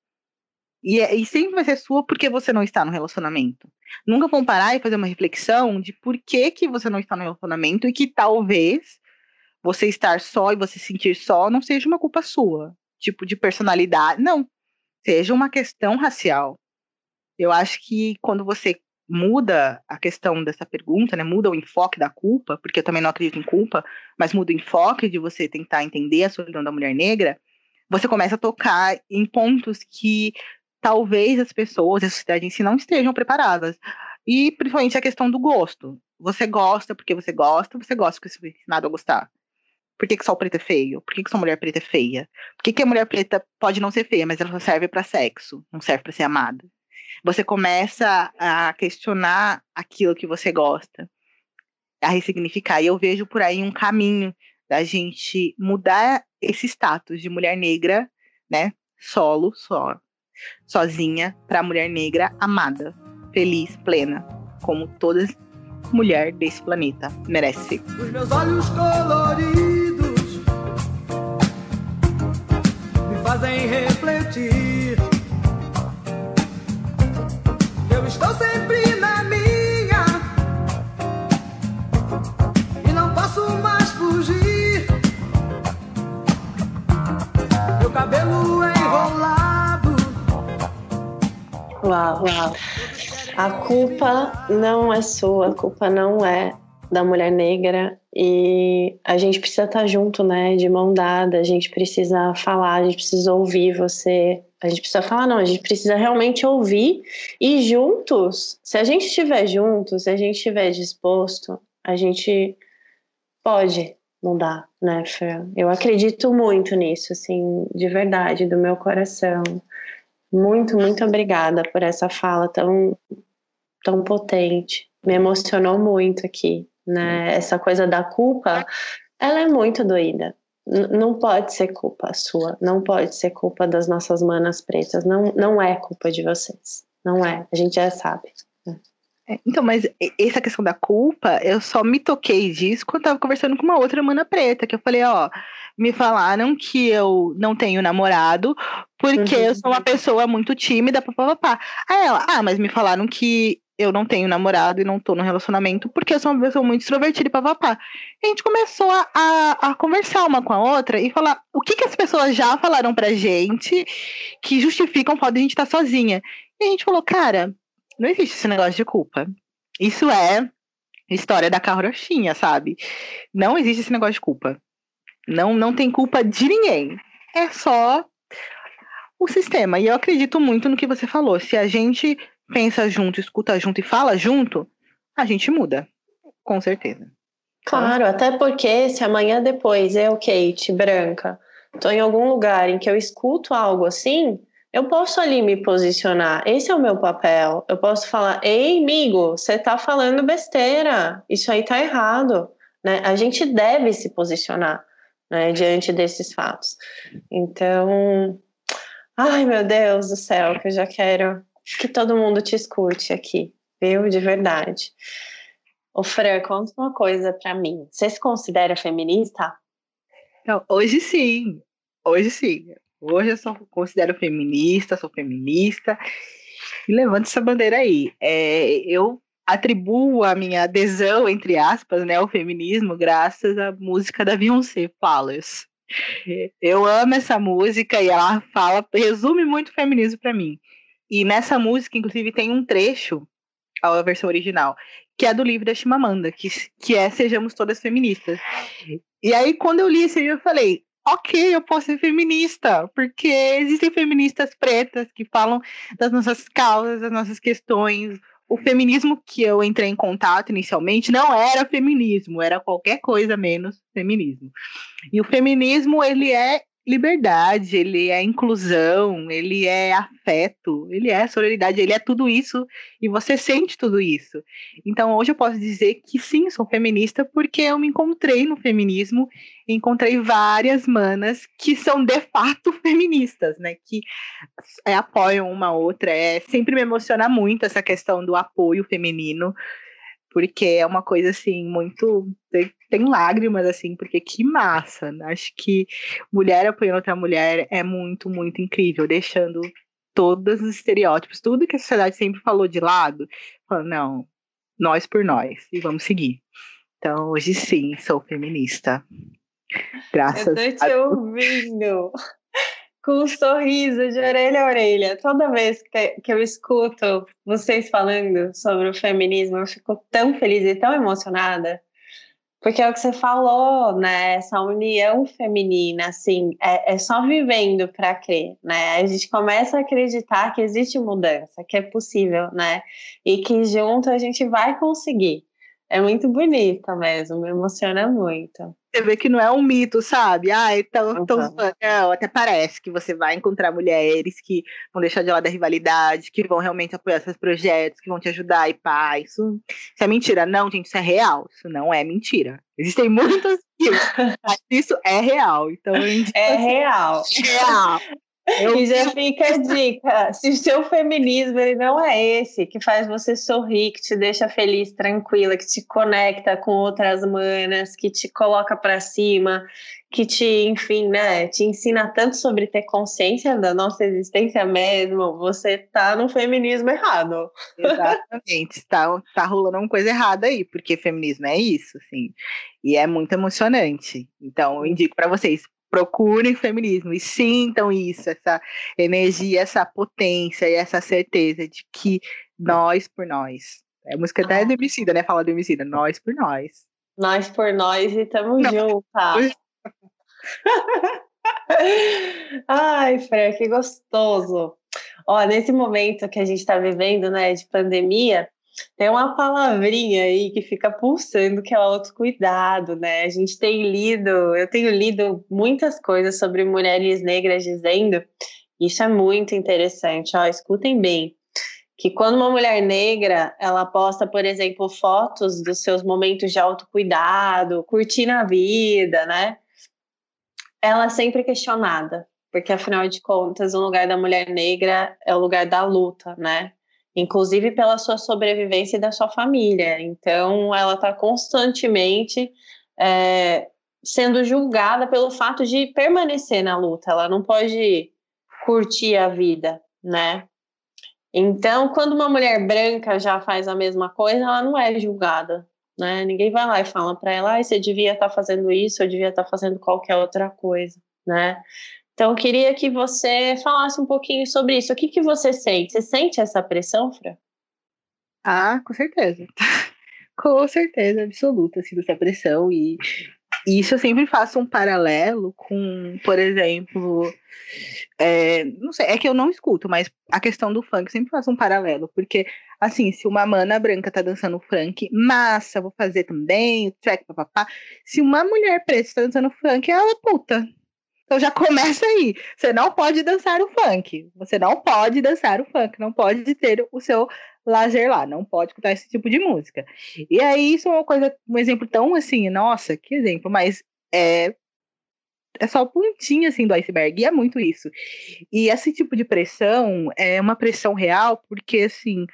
E, é, e sempre vai ser sua porque você não está no relacionamento. Nunca vão parar e fazer uma reflexão de por que, que você não está no relacionamento e que talvez você estar só e você se sentir só não seja uma culpa sua. Tipo de personalidade. Não seja uma questão racial. Eu acho que quando você muda a questão dessa pergunta, né, muda o enfoque da culpa, porque eu também não acredito em culpa, mas muda o enfoque de você tentar entender a solidão da mulher negra, você começa a tocar em pontos que talvez as pessoas, a sociedade em si não estejam preparadas. E principalmente a questão do gosto. Você gosta porque você gosta, você gosta porque você é ensinado a gostar. Por que, que só o preto é feio? Por que, que só mulher preta é feia? Por que, que a mulher preta pode não ser feia, mas ela só serve para sexo, não serve para ser amada? Você começa a questionar aquilo que você gosta, a ressignificar. E eu vejo por aí um caminho da gente mudar esse status de mulher negra, né? Solo, só, sozinha, para mulher negra amada, feliz, plena, como todas mulher desse planeta merece. Os meus olhos coloridos me fazem refletir. Uau, uau. A culpa não é sua, a culpa não é da mulher negra e a gente precisa estar junto, né, de mão dada, a gente precisa falar, a gente precisa ouvir você, a gente precisa falar, não, a gente precisa realmente ouvir e juntos, se a gente estiver junto, se a gente estiver disposto, a gente pode mudar, né, Fran? Eu acredito muito nisso, assim, de verdade, do meu coração. Muito, muito obrigada por essa fala tão, tão potente. Me emocionou muito aqui, né? Essa coisa da culpa, ela é muito doída. N não pode ser culpa sua, não pode ser culpa das nossas manas pretas, não, não é culpa de vocês, não é, a gente já sabe. É, então, mas essa questão da culpa, eu só me toquei disso quando eu tava conversando com uma outra mana preta, que eu falei, ó, me falaram que eu não tenho namorado porque uhum. eu sou uma pessoa muito tímida, papapá. Aí ela, ah, mas me falaram que eu não tenho namorado e não tô no relacionamento porque eu sou uma pessoa muito extrovertida e papapá. A gente começou a, a, a, conversar uma com a outra e falar o que, que as pessoas já falaram pra gente que justificam o fato de a gente estar tá sozinha. E a gente falou, cara, não existe esse negócio de culpa. Isso é história da carrochinha, sabe? Não existe esse negócio de culpa. Não, não tem culpa de ninguém. É só o sistema. E eu acredito muito no que você falou. Se a gente pensa junto, escuta junto e fala junto, a gente muda. Com certeza. Claro, até porque se amanhã depois eu, Kate, branca, tô em algum lugar em que eu escuto algo assim, eu posso ali me posicionar. Esse é o meu papel. Eu posso falar: "Ei, amigo, você tá falando besteira. Isso aí tá errado", né? A gente deve se posicionar, né, diante desses fatos. Então, ai, meu Deus do céu, que eu já quero que todo mundo te escute aqui, viu? De verdade. Ô Fran, conta uma coisa para mim. Você se considera feminista? Não, hoje sim. Hoje sim. Hoje eu sou, considero feminista, sou feminista. E levando essa bandeira aí. É, eu atribuo a minha adesão, entre aspas, né, ao feminismo, graças à música da Beyoncé, Flawless. Eu amo essa música e ela fala, resume muito o feminismo para mim. E nessa música, inclusive, tem um trecho, a versão original, que é do livro da Chimamanda, que, que é Sejamos Todas Feministas. E aí, quando eu li livro, eu falei, ok, eu posso ser feminista, porque existem feministas pretas que falam das nossas causas, das nossas questões. O feminismo que eu entrei em contato inicialmente não era feminismo, era qualquer coisa menos feminismo. E o feminismo, ele é liberdade, ele é inclusão, ele é afeto, ele é sororidade, ele é tudo isso e você sente tudo isso. Então hoje eu posso dizer que sim, sou feminista porque eu me encontrei no feminismo, encontrei várias manas que são de fato (laughs) feministas, né, que é, apoiam uma outra, é sempre me emociona muito essa questão do apoio feminino porque é uma coisa assim muito tem, tem, lágrimas assim porque que massa né? acho que mulher apoiando outra mulher é muito muito incrível deixando todos os estereótipos tudo que a sociedade sempre falou de lado falando, não nós por nós e vamos seguir. Então hoje sim sou feminista. Graças eu tô te a... ouvindo com um sorriso de orelha a orelha. Toda vez que, que eu escuto vocês falando sobre o feminismo, eu fico tão feliz e tão emocionada. Porque é o que você falou, né? Essa união feminina, assim, é, é só vivendo para crer, né? A gente começa a acreditar que existe mudança, que é possível, né? E que junto a gente vai conseguir. É muito bonita mesmo, me emociona muito. Você vê que não é um mito, sabe? Ah, então, uhum. então não, até parece que você vai encontrar mulheres que vão deixar de lado a rivalidade, que vão realmente apoiar seus projetos, que vão te ajudar e pá. Isso, isso é mentira. Não, gente, isso é real. Isso não é mentira. Existem muitas (laughs) mas isso é real. Então, é assim, real. É real. Eu... E já fica a dica: se o seu feminismo ele não é esse, que faz você sorrir, que te deixa feliz, tranquila, que te conecta com outras manas, que te coloca para cima, que te, enfim, né, te ensina tanto sobre ter consciência da nossa existência mesmo, você tá no feminismo errado. Exatamente, tá, tá rolando uma coisa errada aí, porque feminismo é isso, assim, e é muito emocionante. Então, eu indico para vocês, procurem feminismo e sintam isso, essa energia, essa potência e essa certeza de que nós por nós. É a música até ah. do Emicida, né? Fala do Emicida, nós por nós. Nós por nós e tamo junto. (laughs) Ai, Fran, que gostoso. Ó, nesse momento que a gente está vivendo, né, de pandemia, tem uma palavrinha aí que fica pulsando, que é o autocuidado, né? A gente tem lido, eu tenho lido muitas coisas sobre mulheres negras dizendo, isso é muito interessante, ó, escutem bem, que quando uma mulher negra, ela posta, por exemplo, fotos dos seus momentos de autocuidado, curtindo a vida, né? ela é sempre questionada, porque afinal de contas, o lugar da mulher negra é o lugar da luta, né? Inclusive pela sua sobrevivência e da sua família. Então, ela está constantemente é, sendo julgada pelo fato de permanecer na luta. Ela não pode curtir a vida, né? Então, quando uma mulher branca já faz a mesma coisa, ela não é julgada né? Ninguém vai lá e fala para ela, ah, você devia estar tá fazendo isso, eu devia estar tá fazendo qualquer outra coisa, né? Então, eu queria que você falasse um pouquinho sobre isso. O que, que você sente? Você sente essa pressão, Fran? Ah, com certeza. (laughs) com certeza absoluta, assim, dessa pressão. E isso eu sempre faço um paralelo com, por exemplo, é, não sei, é que eu não escuto, mas a questão do funk sempre faço um paralelo, porque, assim, se uma mana branca tá dançando funk, massa, vou fazer também, o track, papapá. Se uma mulher preta tá dançando funk, ela é puta. Então já começa aí. Você não pode dançar o funk. Você não pode dançar o funk. Não pode ter o seu lazer lá, não pode escutar esse tipo de música. E aí, isso é uma coisa, um exemplo tão assim, nossa, que exemplo, mas é. É só pontinha assim do iceberg, e é muito isso. E esse tipo de pressão é uma pressão real, porque assim,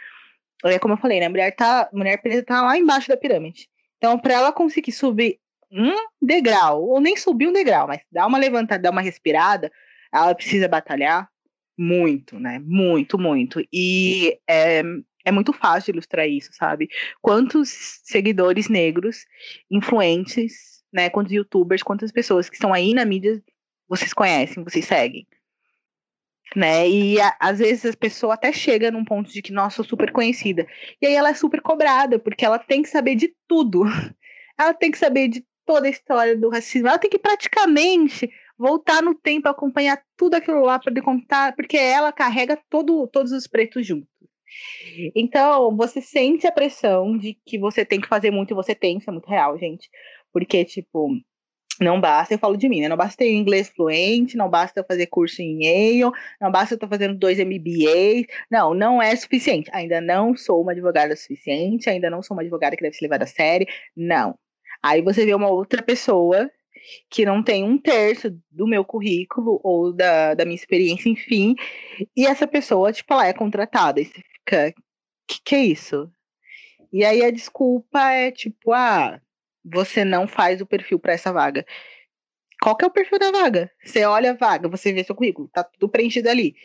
é como eu falei, né? A mulher, tá, a mulher preta tá lá embaixo da pirâmide. Então, para ela conseguir subir um degrau, ou nem subir um degrau, mas dar uma levantada, dar uma respirada, ela precisa batalhar muito, né? Muito, muito. E é, é muito fácil ilustrar isso, sabe? Quantos seguidores negros, influentes, né? Quantos youtubers, quantas pessoas que estão aí na mídia vocês conhecem, vocês seguem. Né? E a, às vezes a pessoa até chega num ponto de que, nossa, sou super conhecida. E aí ela é super cobrada, porque ela tem que saber de tudo. (laughs) Ela tem que saber de toda a história do racismo. Ela tem que praticamente voltar no tempo, acompanhar tudo aquilo lá para contar, porque ela carrega todo, todos os pretos juntos. Então, você sente a pressão de que você tem que fazer muito e você tem, isso é muito real, gente. Porque, tipo, não basta, eu falo de mim, né? Não basta ter inglês fluente, não basta eu fazer curso em Yale, não basta eu estar fazendo dois MBAs. Não, não é suficiente. Ainda não sou uma advogada suficiente, ainda não sou uma advogada que deve ser levada a sério. Não. Aí você vê uma outra pessoa que não tem um terço do meu currículo ou da, da minha experiência, enfim, e essa pessoa, tipo, ela é contratada. E você fica, que que é isso? E aí a desculpa é tipo, ah, você não faz o perfil para essa vaga. Qual que é o perfil da vaga? Você olha a vaga, você vê seu currículo, tá tudo preenchido ali.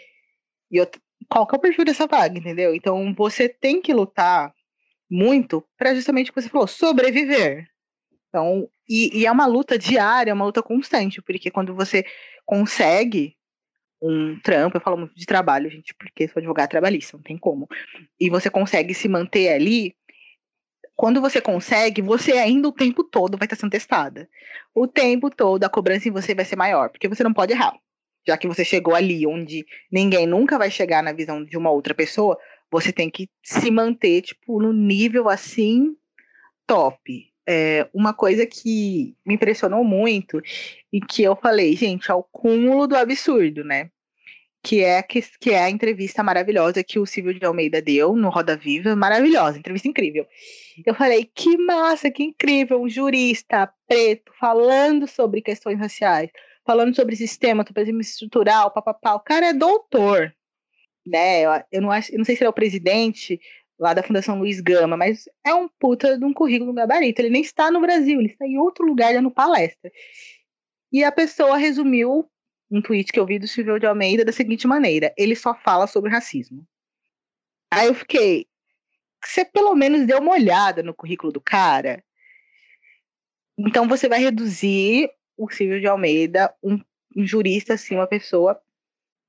E eu, qual que é o perfil dessa vaga, entendeu? Então você tem que lutar muito para justamente o que você falou, sobreviver. Então, e, e, é uma luta diária, é uma luta constante, porque quando você consegue um trampo, eu falo muito de trabalho, gente, porque sou advogada trabalhista, não tem como. E você consegue se manter ali, quando você consegue, você ainda o tempo todo vai estar sendo testada. O tempo todo a cobrança em você vai ser maior, porque você não pode errar. Já que você chegou ali onde ninguém nunca vai chegar na visão de uma outra pessoa, você tem que se manter, tipo, no nível assim, top é, uma coisa que me impressionou muito e que eu falei, gente, ao cúmulo do absurdo, né? Que é, que, que é a entrevista maravilhosa que o Silvio de Almeida deu no Roda Viva, maravilhosa, entrevista incrível. Eu falei, que massa, que incrível, um jurista preto falando sobre questões raciais, falando sobre sistema, sobre estrutural, papapá. O cara é doutor, né? Eu, eu, não acho, eu não sei se ele é o presidente lá da Fundação Luiz Gama, mas é um puta de um currículo gabarito. Ele nem está no Brasil, ele está em outro lugar dando palestra. E a pessoa resumiu um tweet que eu vi do Silvio de Almeida da seguinte maneira: ele só fala sobre racismo. Aí eu fiquei, você pelo menos deu uma olhada no currículo do cara. Então você vai reduzir o Silvio de Almeida, um, um jurista, assim, uma pessoa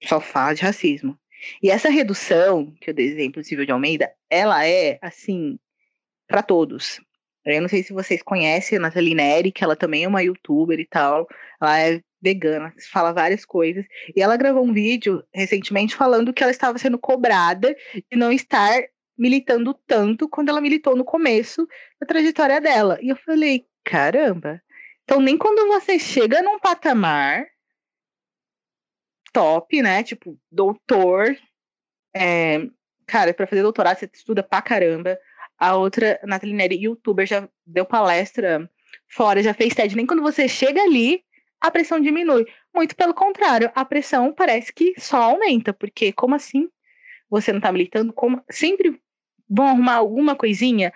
só fala de racismo. E essa redução, que eu dei exemplo Silvio de Almeida, ela é, assim, para todos. Eu não sei se vocês conhecem a Nathalie Neri, que ela também é uma youtuber e tal. Ela é vegana, fala várias coisas. E ela gravou um vídeo recentemente falando que ela estava sendo cobrada de não estar militando tanto quando ela militou no começo da trajetória dela. E eu falei, caramba. Então, nem quando você chega num patamar top, né? Tipo, doutor. É, cara, para fazer doutorado você estuda pra caramba. A outra, Nathalie Neri, youtuber, já deu palestra fora, já fez TED. Nem quando você chega ali, a pressão diminui. Muito pelo contrário, a pressão parece que só aumenta, porque como assim você não tá militando? Como sempre vão arrumar alguma coisinha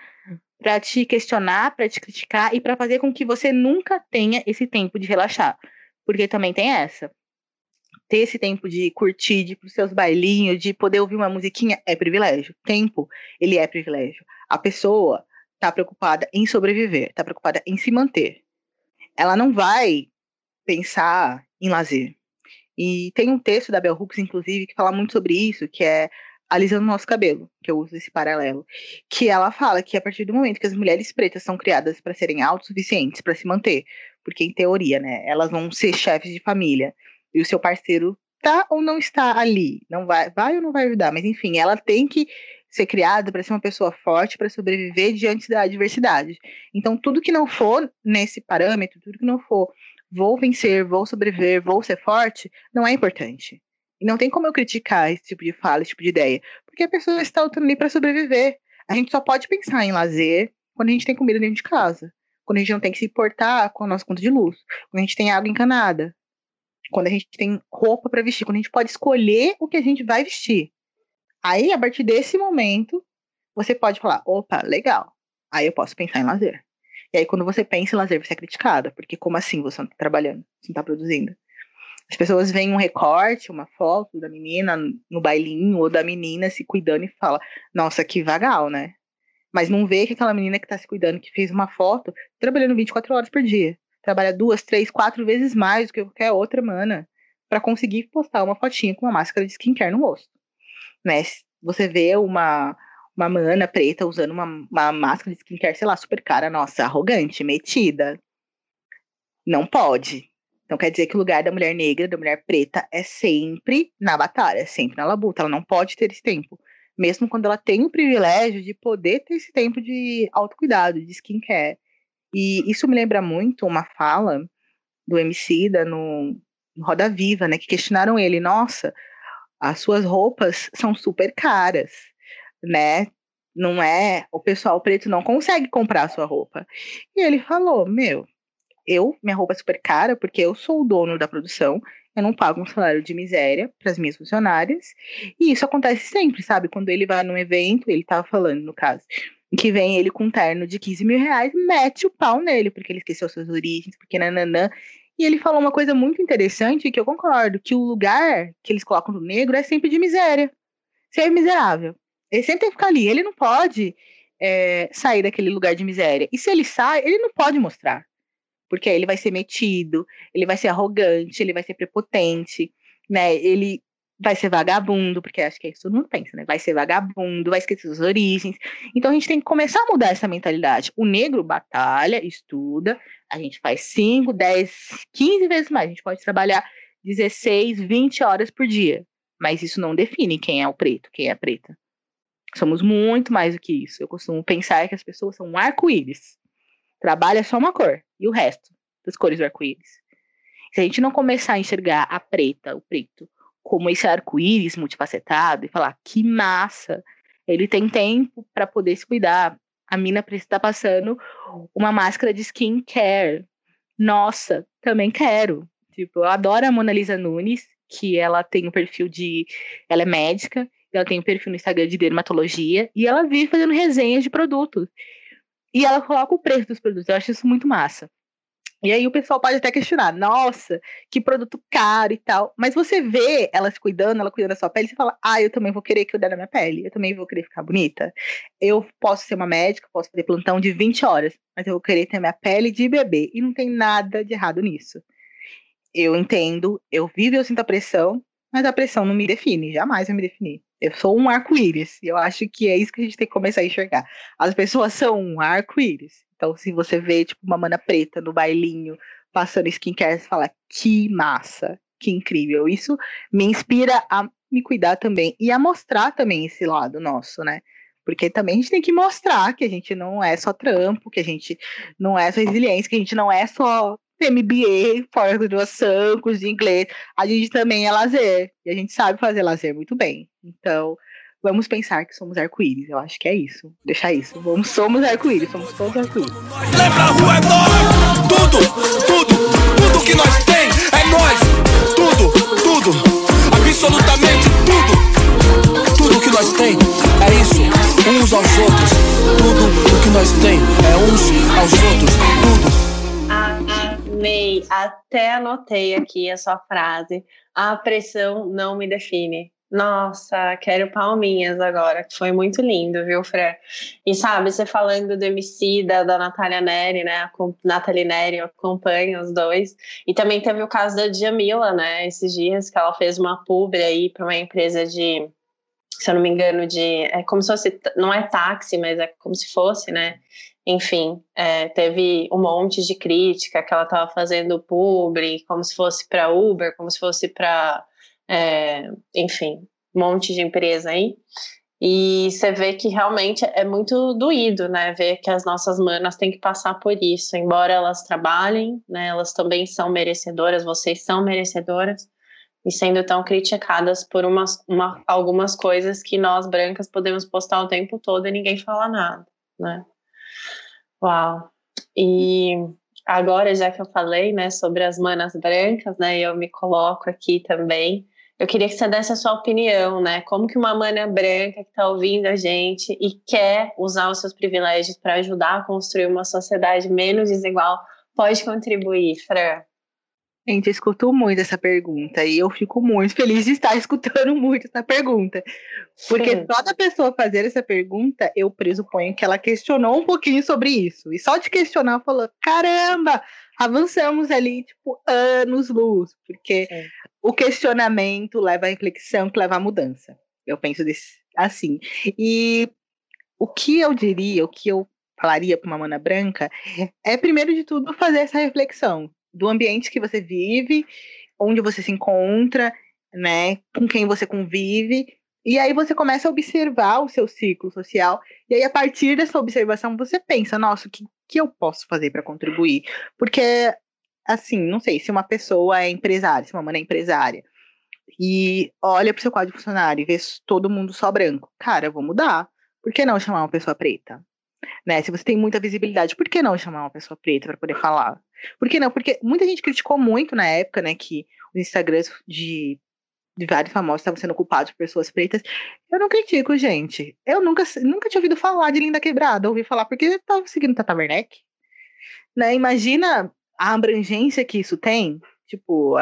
para te questionar, para te criticar e para fazer com que você nunca tenha esse tempo de relaxar. Porque também tem essa. Ter esse tempo de curtir, de ir pros seus bailinhos, de poder ouvir uma musiquinha é privilégio. Tempo, ele é privilégio. A pessoa tá preocupada em sobreviver, tá preocupada em se manter. Ela não vai pensar em lazer. E tem um texto da Bell Hooks, inclusive, que fala muito sobre isso, que é alisando nosso cabelo, que eu uso esse paralelo, que ela fala que a partir do momento que as mulheres pretas são criadas para serem autossuficientes, para se manter, porque em teoria, né, elas vão ser chefes de família e o seu parceiro tá ou não está ali, não vai, vai ou não vai ajudar, mas enfim, ela tem que ser criada para ser uma pessoa forte, para sobreviver diante da adversidade. Então, tudo que não for nesse parâmetro, tudo que não for vou vencer, vou sobreviver, vou ser forte, não é importante. E não tem como eu criticar esse tipo de fala, esse tipo de ideia, porque a pessoa está lutando ali para sobreviver. A gente só pode pensar em lazer quando a gente tem comida dentro de casa, quando a gente não tem que se importar com a nossa conta de luz, quando a gente tem água encanada, quando a gente tem roupa para vestir, quando a gente pode escolher o que a gente vai vestir. Aí, a partir desse momento, você pode falar: opa, legal. Aí eu posso pensar em lazer. E aí, quando você pensa em lazer, você é criticada, porque como assim você não está trabalhando, você não está produzindo? As pessoas veem um recorte, uma foto da menina no bailinho ou da menina se cuidando e fala: Nossa, que vagal, né? Mas não vê que aquela menina que está se cuidando, que fez uma foto, trabalhando 24 horas por dia. Trabalha duas, três, quatro vezes mais do que qualquer outra mana para conseguir postar uma fotinha com uma máscara de skincare no rosto. Né? Você vê uma, uma mana preta usando uma, uma máscara de skincare, sei lá, super cara, nossa, arrogante, metida. Não pode. Então quer dizer que o lugar da mulher negra, da mulher preta, é sempre na batalha, é sempre na labuta. Ela não pode ter esse tempo. Mesmo quando ela tem o privilégio de poder ter esse tempo de autocuidado, de skincare. E isso me lembra muito uma fala do MC da no, Roda Viva, né? Que questionaram ele, nossa, as suas roupas são super caras, né? Não é, o pessoal preto não consegue comprar a sua roupa. E ele falou, meu, eu, minha roupa é super cara, porque eu sou o dono da produção, eu não pago um salário de miséria para as minhas funcionárias. E isso acontece sempre, sabe? Quando ele vai num evento, ele tava falando, no caso, que vem ele com um terno de 15 mil reais, mete o pau nele, porque ele esqueceu suas origens, porque nananã. E ele falou uma coisa muito interessante que eu concordo, que o lugar que eles colocam no negro é sempre de miséria. Ser miserável. Ele sempre tem que ficar ali. Ele não pode é, sair daquele lugar de miséria. E se ele sai, ele não pode mostrar. Porque aí ele vai ser metido, ele vai ser arrogante, ele vai ser prepotente, né? Ele vai ser vagabundo, porque acho que é isso que todo mundo pensa, né? Vai ser vagabundo, vai esquecer suas origens. Então a gente tem que começar a mudar essa mentalidade. O negro batalha, estuda, a gente faz 5, 10, 15 vezes mais. A gente pode trabalhar 16, 20 horas por dia. Mas isso não define quem é o preto, quem é a preta. Somos muito mais do que isso. Eu costumo pensar que as pessoas são um arco-íris trabalha só uma cor e o resto das cores do arco-íris. Se a gente não começar a enxergar a preta, o preto, como esse arco-íris multifacetado e falar que massa, ele tem tempo para poder se cuidar. A mina precisa estar tá passando uma máscara de skincare. Nossa, também quero. Tipo, eu adoro a Mona Lisa Nunes, que ela tem um perfil de. Ela é médica, ela tem um perfil no Instagram de dermatologia, e ela vive fazendo resenhas de produtos. E ela coloca o preço dos produtos. Eu acho isso muito massa. E aí o pessoal pode até questionar, nossa, que produto caro e tal. Mas você vê ela se cuidando, ela cuidando da sua pele, você fala, ah, eu também vou querer cuidar da minha pele, eu também vou querer ficar bonita. Eu posso ser uma médica, posso fazer plantão de 20 horas, mas eu vou querer ter minha pele de bebê. E não tem nada de errado nisso. Eu entendo, eu vivo e eu sinto a pressão, mas a pressão não me define, jamais vai me definir. Eu sou um arco-íris, e eu acho que é isso que a gente tem que começar a enxergar. As pessoas são um arco-íris. Então, se você vê, tipo, uma mana preta no bailinho, passando skincare, você fala, que massa, que incrível. Isso me inspira a me cuidar também e a mostrar também esse lado nosso, né? Porque também a gente tem que mostrar que a gente não é só trampo, que a gente não é só resiliência, que a gente não é só MBA, pós-graduação, curso de inglês. A gente também é lazer. E a gente sabe fazer lazer muito bem. Então, vamos pensar que somos arco-íris. Eu acho que é isso. Deixar isso. Vamos, somos arco-íris, somos todos arco-íris. Lembra a rua é nós, tudo, tudo, tudo que nós tem é nós, tudo, tudo, até anotei aqui a sua frase. A pressão não me define. Nossa, quero palminhas agora, foi muito lindo, viu, Fran? E sabe, você falando do MC da, da Natália Neri, né? A Nathalie Neri, eu acompanho os dois. E também teve o caso da Djamila, né? Esses dias que ela fez uma publi aí para uma empresa de, se eu não me engano, de. É como se fosse. Não é táxi, mas é como se fosse, né? Enfim, é, teve um monte de crítica que ela estava fazendo publi, como se fosse para Uber, como se fosse para é, enfim, um monte de empresa aí. E você vê que realmente é muito doído, né? Ver que as nossas manas têm que passar por isso. Embora elas trabalhem, né? Elas também são merecedoras, vocês são merecedoras. E sendo tão criticadas por umas, uma, algumas coisas que nós brancas podemos postar o tempo todo e ninguém fala nada, né? Uau! E agora, já que eu falei, né, sobre as manas brancas, né, eu me coloco aqui também eu queria que você desse a sua opinião, né? Como que uma mana branca que está ouvindo a gente e quer usar os seus privilégios para ajudar a construir uma sociedade menos desigual pode contribuir, Fran? Gente, eu escuto muito essa pergunta e eu fico muito feliz de estar (laughs) escutando muito essa pergunta. Porque Sim. toda pessoa fazer essa pergunta, eu presuponho que ela questionou um pouquinho sobre isso. E só de questionar, falou: caramba, avançamos ali, tipo, anos-luz. Porque Sim o questionamento leva à reflexão, que leva à mudança. Eu penso desse, assim. E o que eu diria, o que eu falaria para uma mana branca é, primeiro de tudo, fazer essa reflexão do ambiente que você vive, onde você se encontra, né, com quem você convive, e aí você começa a observar o seu ciclo social, e aí a partir dessa observação você pensa, nossa, o que, que eu posso fazer para contribuir? Porque assim, não sei, se uma pessoa é empresária, se uma mãe é empresária, e olha pro seu quadro de funcionário e vê todo mundo só branco, cara, eu vou mudar. Por que não chamar uma pessoa preta? Né? Se você tem muita visibilidade, por que não chamar uma pessoa preta para poder falar? Por que não? Porque muita gente criticou muito na época, né, que os Instagrams de, de vários famosos estavam sendo culpados por pessoas pretas. Eu não critico, gente. Eu nunca, nunca tinha ouvido falar de Linda Quebrada. ouvi falar porque eu tava seguindo Tata Werneck. Né? Imagina a abrangência que isso tem, tipo,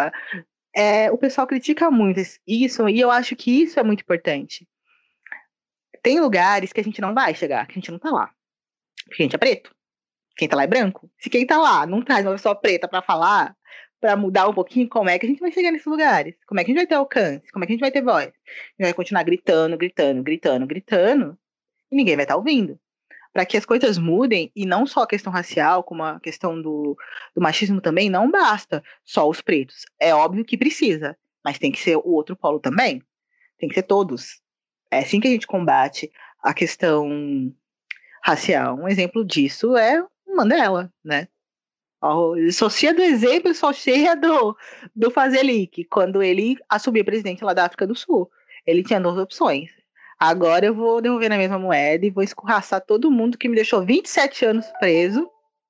é, o pessoal critica muito isso, e eu acho que isso é muito importante. Tem lugares que a gente não vai chegar, que a gente não tá lá. Porque a gente é preto. Quem tá lá é branco. Se quem tá lá não traz uma pessoa preta para falar, para mudar um pouquinho, como é que a gente vai chegar nesses lugares? Como é que a gente vai ter alcance? Como é que a gente vai ter voz? A gente vai continuar gritando, gritando, gritando, gritando, e ninguém vai estar tá ouvindo para que as coisas mudem, e não só a questão racial, como a questão do, do machismo também, não basta só os pretos. É óbvio que precisa, mas tem que ser o outro polo também. Tem que ser todos. É assim que a gente combate a questão racial. Um exemplo disso é Mandela, né? Só cheia do exemplo, só cheia do, do Fazelic, quando ele assumiu presidente lá da África do Sul. Ele tinha duas opções. Agora eu vou devolver na mesma moeda e vou escorraçar todo mundo que me deixou 27 anos preso,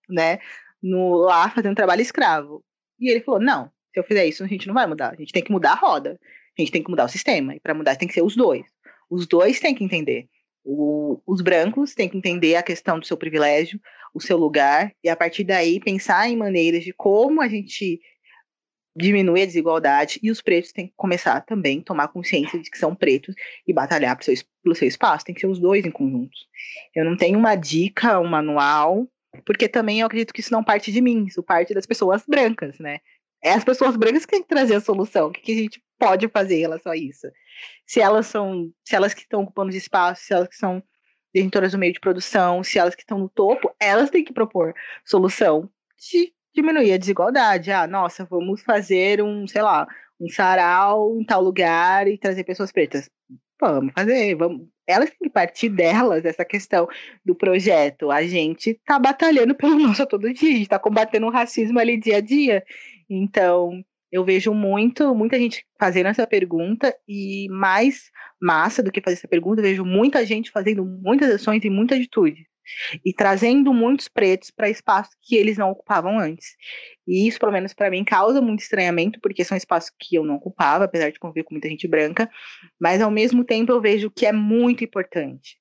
né? No, lá fazendo trabalho escravo. E ele falou: não, Se eu fizer isso, a gente não vai mudar. A gente tem que mudar a roda. A gente tem que mudar o sistema. E para mudar, tem que ser os dois. Os dois têm que entender. O, os brancos têm que entender a questão do seu privilégio, o seu lugar, e a partir daí pensar em maneiras de como a gente diminui a desigualdade, e os pretos têm que começar também a tomar consciência de que são pretos e batalhar seu, pelo seu espaço. Tem que ser os dois em conjuntos. Eu não tenho uma dica, um manual, porque também eu acredito que isso não parte de mim, isso parte das pessoas brancas, né? É as pessoas brancas que têm que trazer a solução. O que, que a gente pode fazer em relação a isso? Se elas são, se elas que estão ocupando os espaços, se elas que são detentoras do meio de produção, se elas que estão no topo, elas têm que propor solução de diminuir a desigualdade. Ah, nossa, vamos fazer um, sei lá, um sarau em tal lugar e trazer pessoas pretas. Vamos fazer, vamos. Elas têm que partir delas, essa questão do projeto. A gente está batalhando pelo (laughs) nosso todo dia, a gente está combatendo o racismo ali dia a dia. Então, eu vejo muito, muita gente fazendo essa pergunta e mais massa do que fazer essa pergunta, vejo muita gente fazendo muitas ações e muita atitude e trazendo muitos pretos para espaços que eles não ocupavam antes. E isso, pelo menos para mim, causa muito estranhamento, porque são espaços que eu não ocupava, apesar de conviver com muita gente branca, mas ao mesmo tempo eu vejo que é muito importante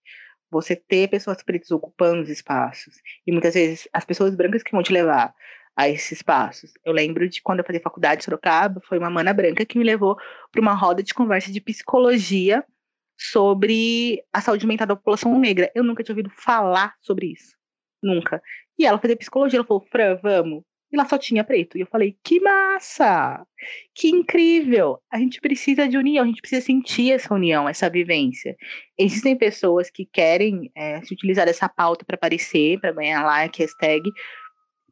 você ter pessoas pretas ocupando os espaços. E muitas vezes as pessoas brancas que vão te levar a esses espaços. Eu lembro de quando eu fazia faculdade em Sorocaba, foi uma mana branca que me levou para uma roda de conversa de psicologia sobre a saúde mental da população negra. Eu nunca tinha ouvido falar sobre isso. Nunca. E ela fazia psicologia, ela falou, Fran, vamos. E lá só tinha preto. E eu falei, que massa! Que incrível! A gente precisa de união, a gente precisa sentir essa união, essa vivência. Existem pessoas que querem é, se utilizar dessa pauta para aparecer, para ganhar like, hashtag,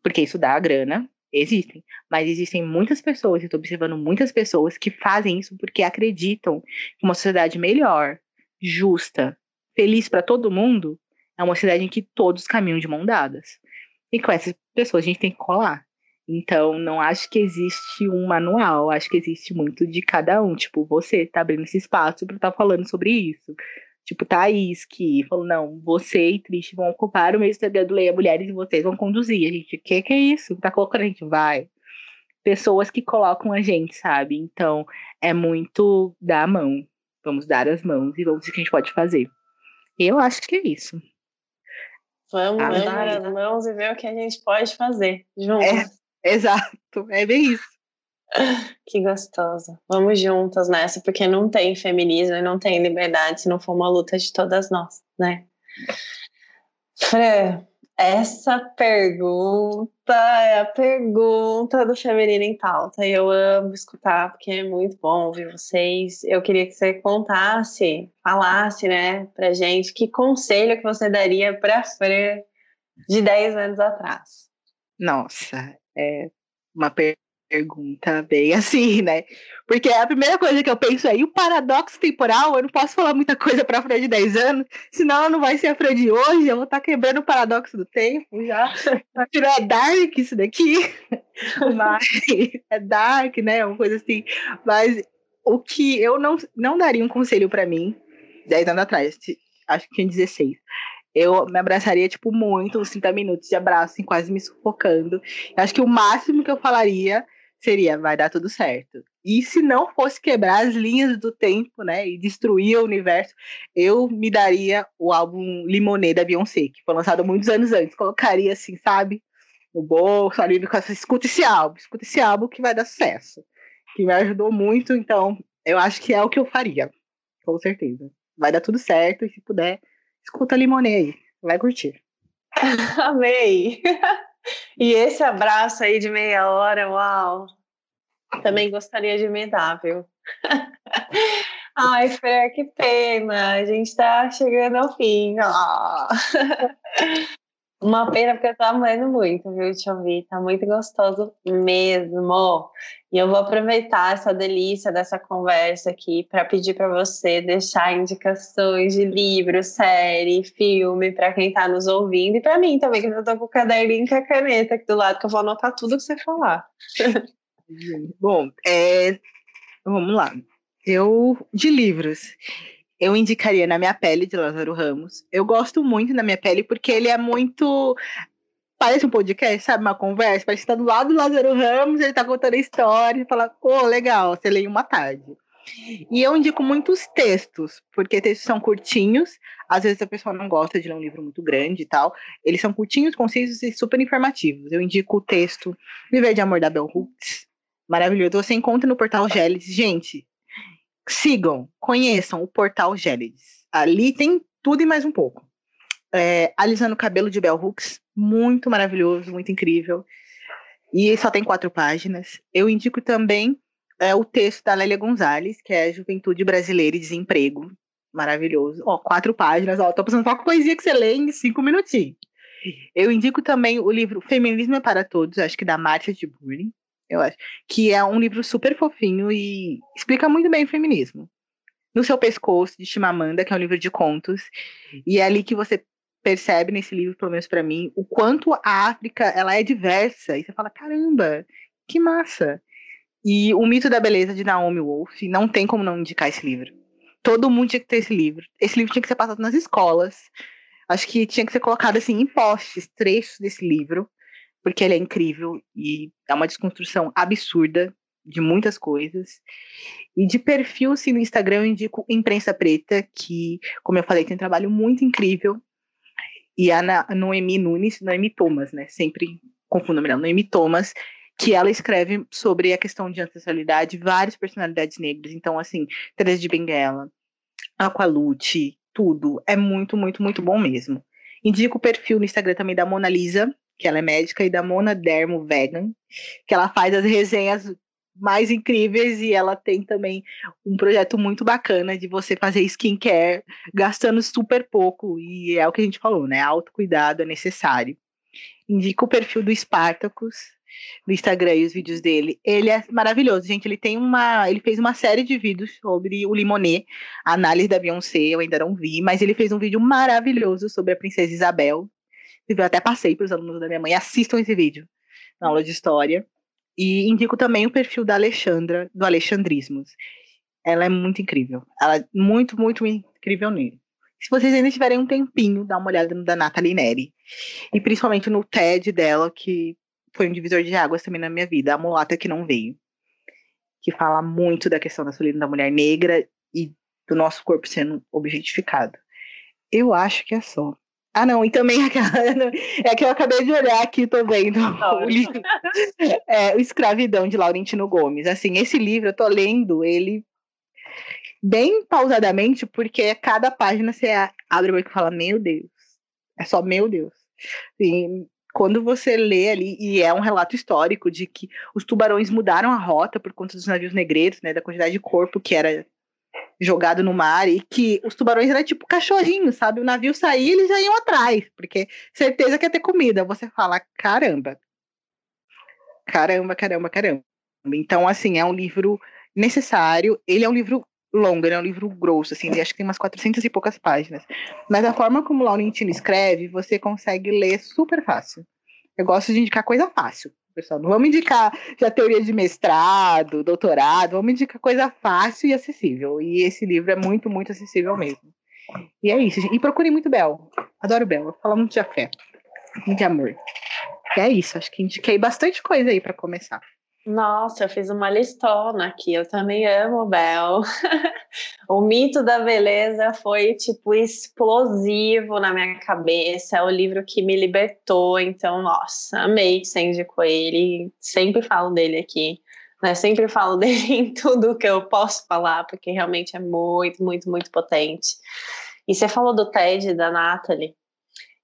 porque isso dá grana, existem, mas existem muitas pessoas, eu estou observando muitas pessoas que fazem isso porque acreditam que uma sociedade melhor, justa, feliz para todo mundo é uma sociedade em que todos caminham de mão dadas. E com essas pessoas a gente tem que colar. Então, não acho que existe um manual, acho que existe muito de cada um. Tipo, você está abrindo esse espaço para estar tá falando sobre isso. Tipo, Thaís, que falou, não, você e Triste vão ocupar o meio do Leia Mulheres e vocês vão conduzir. A gente, o que, que é isso? Tá colocando a gente? Vai. Pessoas que colocam a gente, sabe? Então, é muito dar a mão. Vamos dar as mãos e vamos ver o que a gente pode fazer. Eu acho que é isso. Vamos ah, dar as mãos e ver o que a gente pode fazer juntos. É, (laughs) exato, é bem isso. (laughs) Que gostosa. Vamos juntas nessa, porque não tem feminismo e não tem liberdade se não for uma luta de todas nós, né? Fran, essa pergunta é a pergunta do Feminino em Pauta. Eu amo escutar, porque é muito bom ouvir vocês. Eu queria que você contasse, falasse, né, pra gente que conselho que você daria pra Fran de 10 anos atrás. Nossa, é uma pergunta pergunta bem assim, né? Porque a primeira coisa que eu penso é, e o paradoxo temporal? Eu não posso falar muita coisa para a Fran de 10 anos, senão ela não vai ser a Fran de hoje, eu vou estar tá quebrando o paradoxo do tempo já. (laughs) É dark isso daqui. (laughs) Mas é dark, né? Uma coisa assim. Mas o que eu não, não daria um conselho para mim 10 anos atrás, acho que tinha 16 eu me abraçaria, tipo, muito, uns 30 minutos de abraço, assim, quase me sufocando. Eu acho que o máximo que eu falaria seria vai dar tudo certo. E se não fosse quebrar as linhas do tempo, né, e destruir o universo, eu me daria o álbum Limonê da Beyoncé, que foi lançado muitos anos antes. Colocaria assim, sabe, no bolso, ali no caso, escuta esse álbum, escuta esse álbum que vai dar sucesso. Que me ajudou muito, então eu acho que é o que eu faria, com certeza. Vai dar tudo certo, e se puder, escuta Limonê aí, vai curtir. (laughs) Amei! (laughs) E esse abraço aí de meia hora, uau! Também gostaria de me dar, viu? (laughs) Ai, Fer, que pena. A gente tá chegando ao fim. Oh. (laughs) Uma pena porque eu tô amando muito, viu, ouvir. Tá muito gostoso mesmo. E eu vou aproveitar essa delícia dessa conversa aqui para pedir para você deixar indicações de livro, série, filme para quem tá nos ouvindo e para mim também, que eu tô com o caderninho e a caneta aqui do lado, que eu vou anotar tudo que você falar. (laughs) Bom, é... vamos lá. Eu, de livros, eu indicaria Na Minha Pele, de Lázaro Ramos. Eu gosto muito Na Minha Pele porque ele é muito parece um podcast, sabe? Uma conversa, parece que tá do lado do Lázaro Ramos, ele tá contando a história, e fala, pô, legal, você lê uma tarde. E eu indico muitos textos, porque textos são curtinhos, às vezes a pessoa não gosta de ler um livro muito grande e tal. Eles são curtinhos, concisos e super informativos. Eu indico o texto Viver de Amor da Bell Hooks. Maravilhoso. Você encontra no portal Gélides. Gente, sigam, conheçam o portal Gélides. Ali tem tudo e mais um pouco. É, alisando o cabelo de Bell Hooks, muito maravilhoso, muito incrível. E só tem quatro páginas. Eu indico também é o texto da Lélia Gonzalez, que é Juventude Brasileira e Desemprego. Maravilhoso. Ó, quatro páginas, ó, tô passando só coisinha que você lê em cinco minutinhos. Eu indico também o livro Feminismo é para Todos, acho que da Márcia de Burling, eu acho, que é um livro super fofinho e explica muito bem o feminismo. No Seu Pescoço, de Chimamanda, que é um livro de contos, e é ali que você percebe nesse livro, pelo menos para mim, o quanto a África ela é diversa. E você fala, caramba, que massa. E O Mito da Beleza de Naomi Wolf, não tem como não indicar esse livro. Todo mundo tinha que ter esse livro. Esse livro tinha que ser passado nas escolas. Acho que tinha que ser colocado assim em postes, trechos desse livro, porque ele é incrível e é uma desconstrução absurda de muitas coisas. E de perfil, assim, no Instagram eu indico Imprensa Preta, que, como eu falei, tem um trabalho muito incrível. E a Noemi Nunes, Noemi Thomas, né? Sempre confundo melhor, Noemi Thomas, que ela escreve sobre a questão de ancestralidade, várias personalidades negras. Então, assim, Teresa de Benguela, Aqualute, tudo. É muito, muito, muito bom mesmo. Indico o perfil no Instagram também da Mona Lisa, que ela é médica, e da Mona Dermo Vegan, que ela faz as resenhas mais incríveis e ela tem também um projeto muito bacana de você fazer skincare gastando super pouco e é o que a gente falou, né? Autocuidado é necessário. Indico o perfil do Spartacus, no Instagram e os vídeos dele. Ele é maravilhoso, gente. Ele tem uma. Ele fez uma série de vídeos sobre o Limonet, a análise da Beyoncé, eu ainda não vi, mas ele fez um vídeo maravilhoso sobre a princesa Isabel. Eu até passei para os alunos da minha mãe. Assistam esse vídeo na aula de história. E indico também o perfil da Alexandra, do Alexandrismos. Ela é muito incrível. Ela é muito, muito incrível nele. Se vocês ainda tiverem um tempinho, dá uma olhada no da Nathalie Neri. E principalmente no TED dela, que foi um divisor de águas também na minha vida, A Mulata Que Não Veio, que fala muito da questão da solidão da mulher negra e do nosso corpo sendo objetificado. Eu acho que é só. Ah, não, e também (laughs) aquela, é que eu acabei de olhar aqui, tô vendo o livro, é, o Escravidão, de Laurentino Gomes. Assim, esse livro, eu tô lendo ele bem pausadamente, porque cada página você abre o boca e fala, meu Deus, é só meu Deus. Assim, quando você lê ali, e é um relato histórico de que os tubarões mudaram a rota por conta dos navios negreiros, né, da quantidade de corpo que era jogado no mar, e que os tubarões eram tipo cachorrinhos, sabe? O navio saía eles já iam atrás, porque certeza que ia ter comida. Você fala, caramba, caramba, caramba, caramba. Então, assim, é um livro necessário, ele é um livro longo, ele é um livro grosso, assim, acho que tem umas 400 e poucas páginas. Mas a forma como o Laurentino escreve, você consegue ler super fácil. Eu gosto de indicar coisa fácil, pessoal. Não vamos indicar já teoria de mestrado, doutorado, vamos indicar coisa fácil e acessível. E esse livro é muito, muito acessível mesmo. E é isso. E procure muito Bel. Adoro Bel. Fala muito de afeto, muito de amor. E é isso. Acho que indiquei bastante coisa aí para começar. Nossa, eu fiz uma listona aqui. Eu também amo Bel. (laughs) o mito da beleza foi tipo explosivo na minha cabeça. É o livro que me libertou. Então, nossa, amei indicou ele. Sempre falo dele aqui. Né? Sempre falo (laughs) dele em tudo que eu posso falar, porque realmente é muito, muito, muito potente. E você falou do TED da Natalie.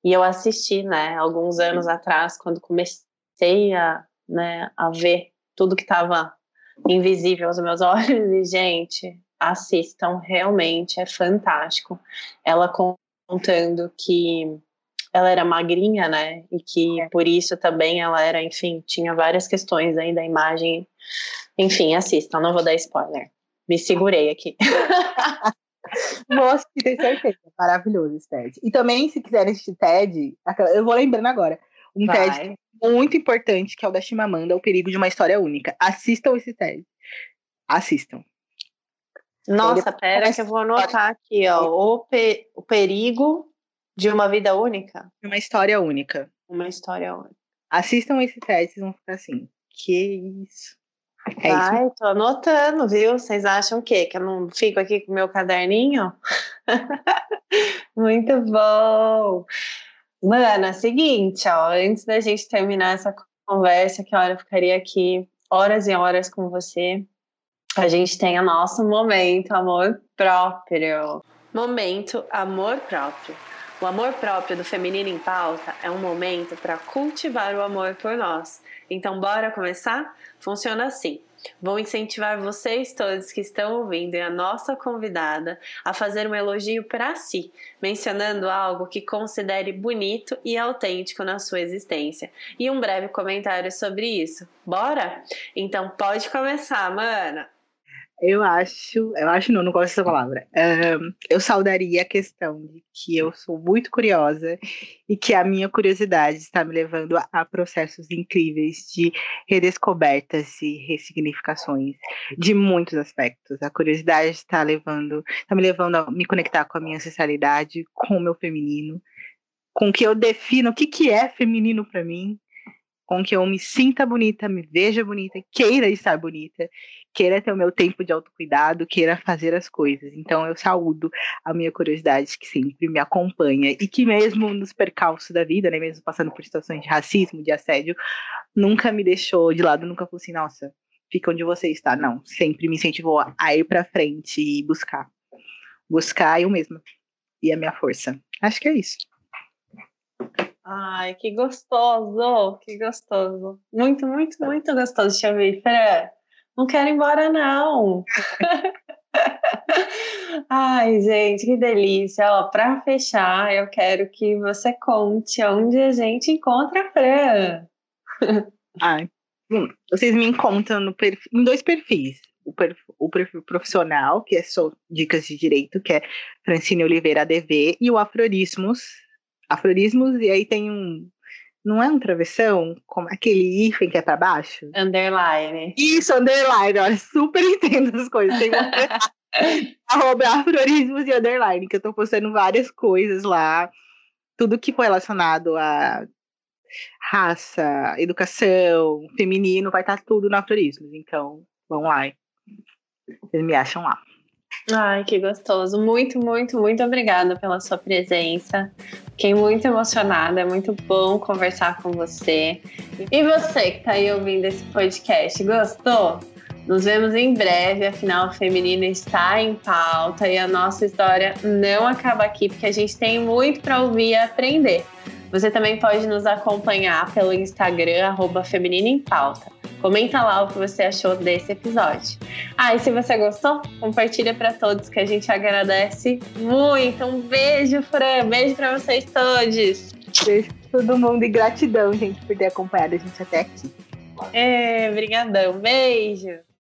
E eu assisti, né, alguns anos atrás, quando comecei a, né, a ver tudo que estava invisível aos meus (laughs) olhos. E, gente, assistam, realmente é fantástico. Ela contando que ela era magrinha, né? E que por isso também ela era, enfim, tinha várias questões aí da imagem. Enfim, assistam, não vou dar spoiler. Me segurei aqui. (laughs) Moço, tem certeza. Maravilhoso esse TED. E também, se quiserem assistir TED, eu vou lembrando agora. Um Vai. TED muito importante, que é o da Chimamanda, O Perigo de uma História Única. Assistam esse TED. Assistam. Nossa, pera que eu vou anotar aqui, ó. O, pe o perigo de uma vida única. Uma história única. Uma história única. Assistam esse teste, vocês vão ficar assim. Que isso. É Vai, isso. tô anotando, viu? Vocês acham o quê? Que eu não fico aqui com o meu caderninho? (laughs) Muito bom! Mano, é o seguinte, ó, antes da gente terminar essa conversa, que hora eu ficaria aqui horas e horas com você, a gente tem o nosso momento amor próprio. Momento amor próprio. O amor próprio do Feminino em Pauta é um momento para cultivar o amor por nós. Então, bora começar? Funciona assim. Vou incentivar vocês todos que estão ouvindo e a nossa convidada a fazer um elogio para si, mencionando algo que considere bonito e autêntico na sua existência e um breve comentário sobre isso. Bora? Então pode começar, mana! Eu acho, eu acho não, não gosto dessa palavra. Um, eu saudaria a questão de que eu sou muito curiosa e que a minha curiosidade está me levando a, a processos incríveis de redescobertas e ressignificações de muitos aspectos. A curiosidade está levando, está me levando a me conectar com a minha ancestralidade, com o meu feminino, com o que eu defino o que, que é feminino para mim, com que eu me sinta bonita, me veja bonita, queira estar bonita, queira ter o meu tempo de autocuidado, queira fazer as coisas. Então eu saúdo a minha curiosidade que sempre me acompanha e que mesmo nos percalços da vida, né, mesmo passando por situações de racismo, de assédio, nunca me deixou de lado, nunca falou assim, nossa, fica onde você está. Não, sempre me incentivou a ir para frente e buscar. Buscar eu mesma e a minha força. Acho que é isso. Ai, que gostoso, que gostoso. Muito, muito, muito gostoso. Eu ver, Fran. Não quero ir embora, não. (laughs) Ai, gente, que delícia. Ó, para fechar, eu quero que você conte onde a gente encontra a Fran. Ai, hum, vocês me encontram perfil, em dois perfis. O perfil, o perfil profissional, que é só dicas de direito, que é Francine Oliveira ADV, e o Afrorismos, Afrorismos, e aí tem um. Não é um travessão? Como aquele hífen que é para baixo? Underline. Isso, underline. Olha, super entendo as coisas. Tem uma... (laughs) Arroba afrorismos e underline, que eu tô postando várias coisas lá. Tudo que foi relacionado a raça, educação, feminino, vai estar tá tudo no afrorismos. Então, vão lá. Vocês me acham lá. Ai, que gostoso. Muito, muito, muito obrigada pela sua presença. Fiquei muito emocionada, é muito bom conversar com você. E você que está aí ouvindo esse podcast, gostou? Nos vemos em breve, afinal, o feminino está em pauta e a nossa história não acaba aqui, porque a gente tem muito para ouvir e aprender. Você também pode nos acompanhar pelo Instagram, arroba Feminino em Pauta. Comenta lá o que você achou desse episódio. Ah, e se você gostou, compartilha para todos que a gente agradece muito. Um beijo, Fran. Beijo para vocês todos. Beijo pra todo mundo e gratidão, gente, por ter acompanhado a gente até aqui. É, brigadão. Beijo.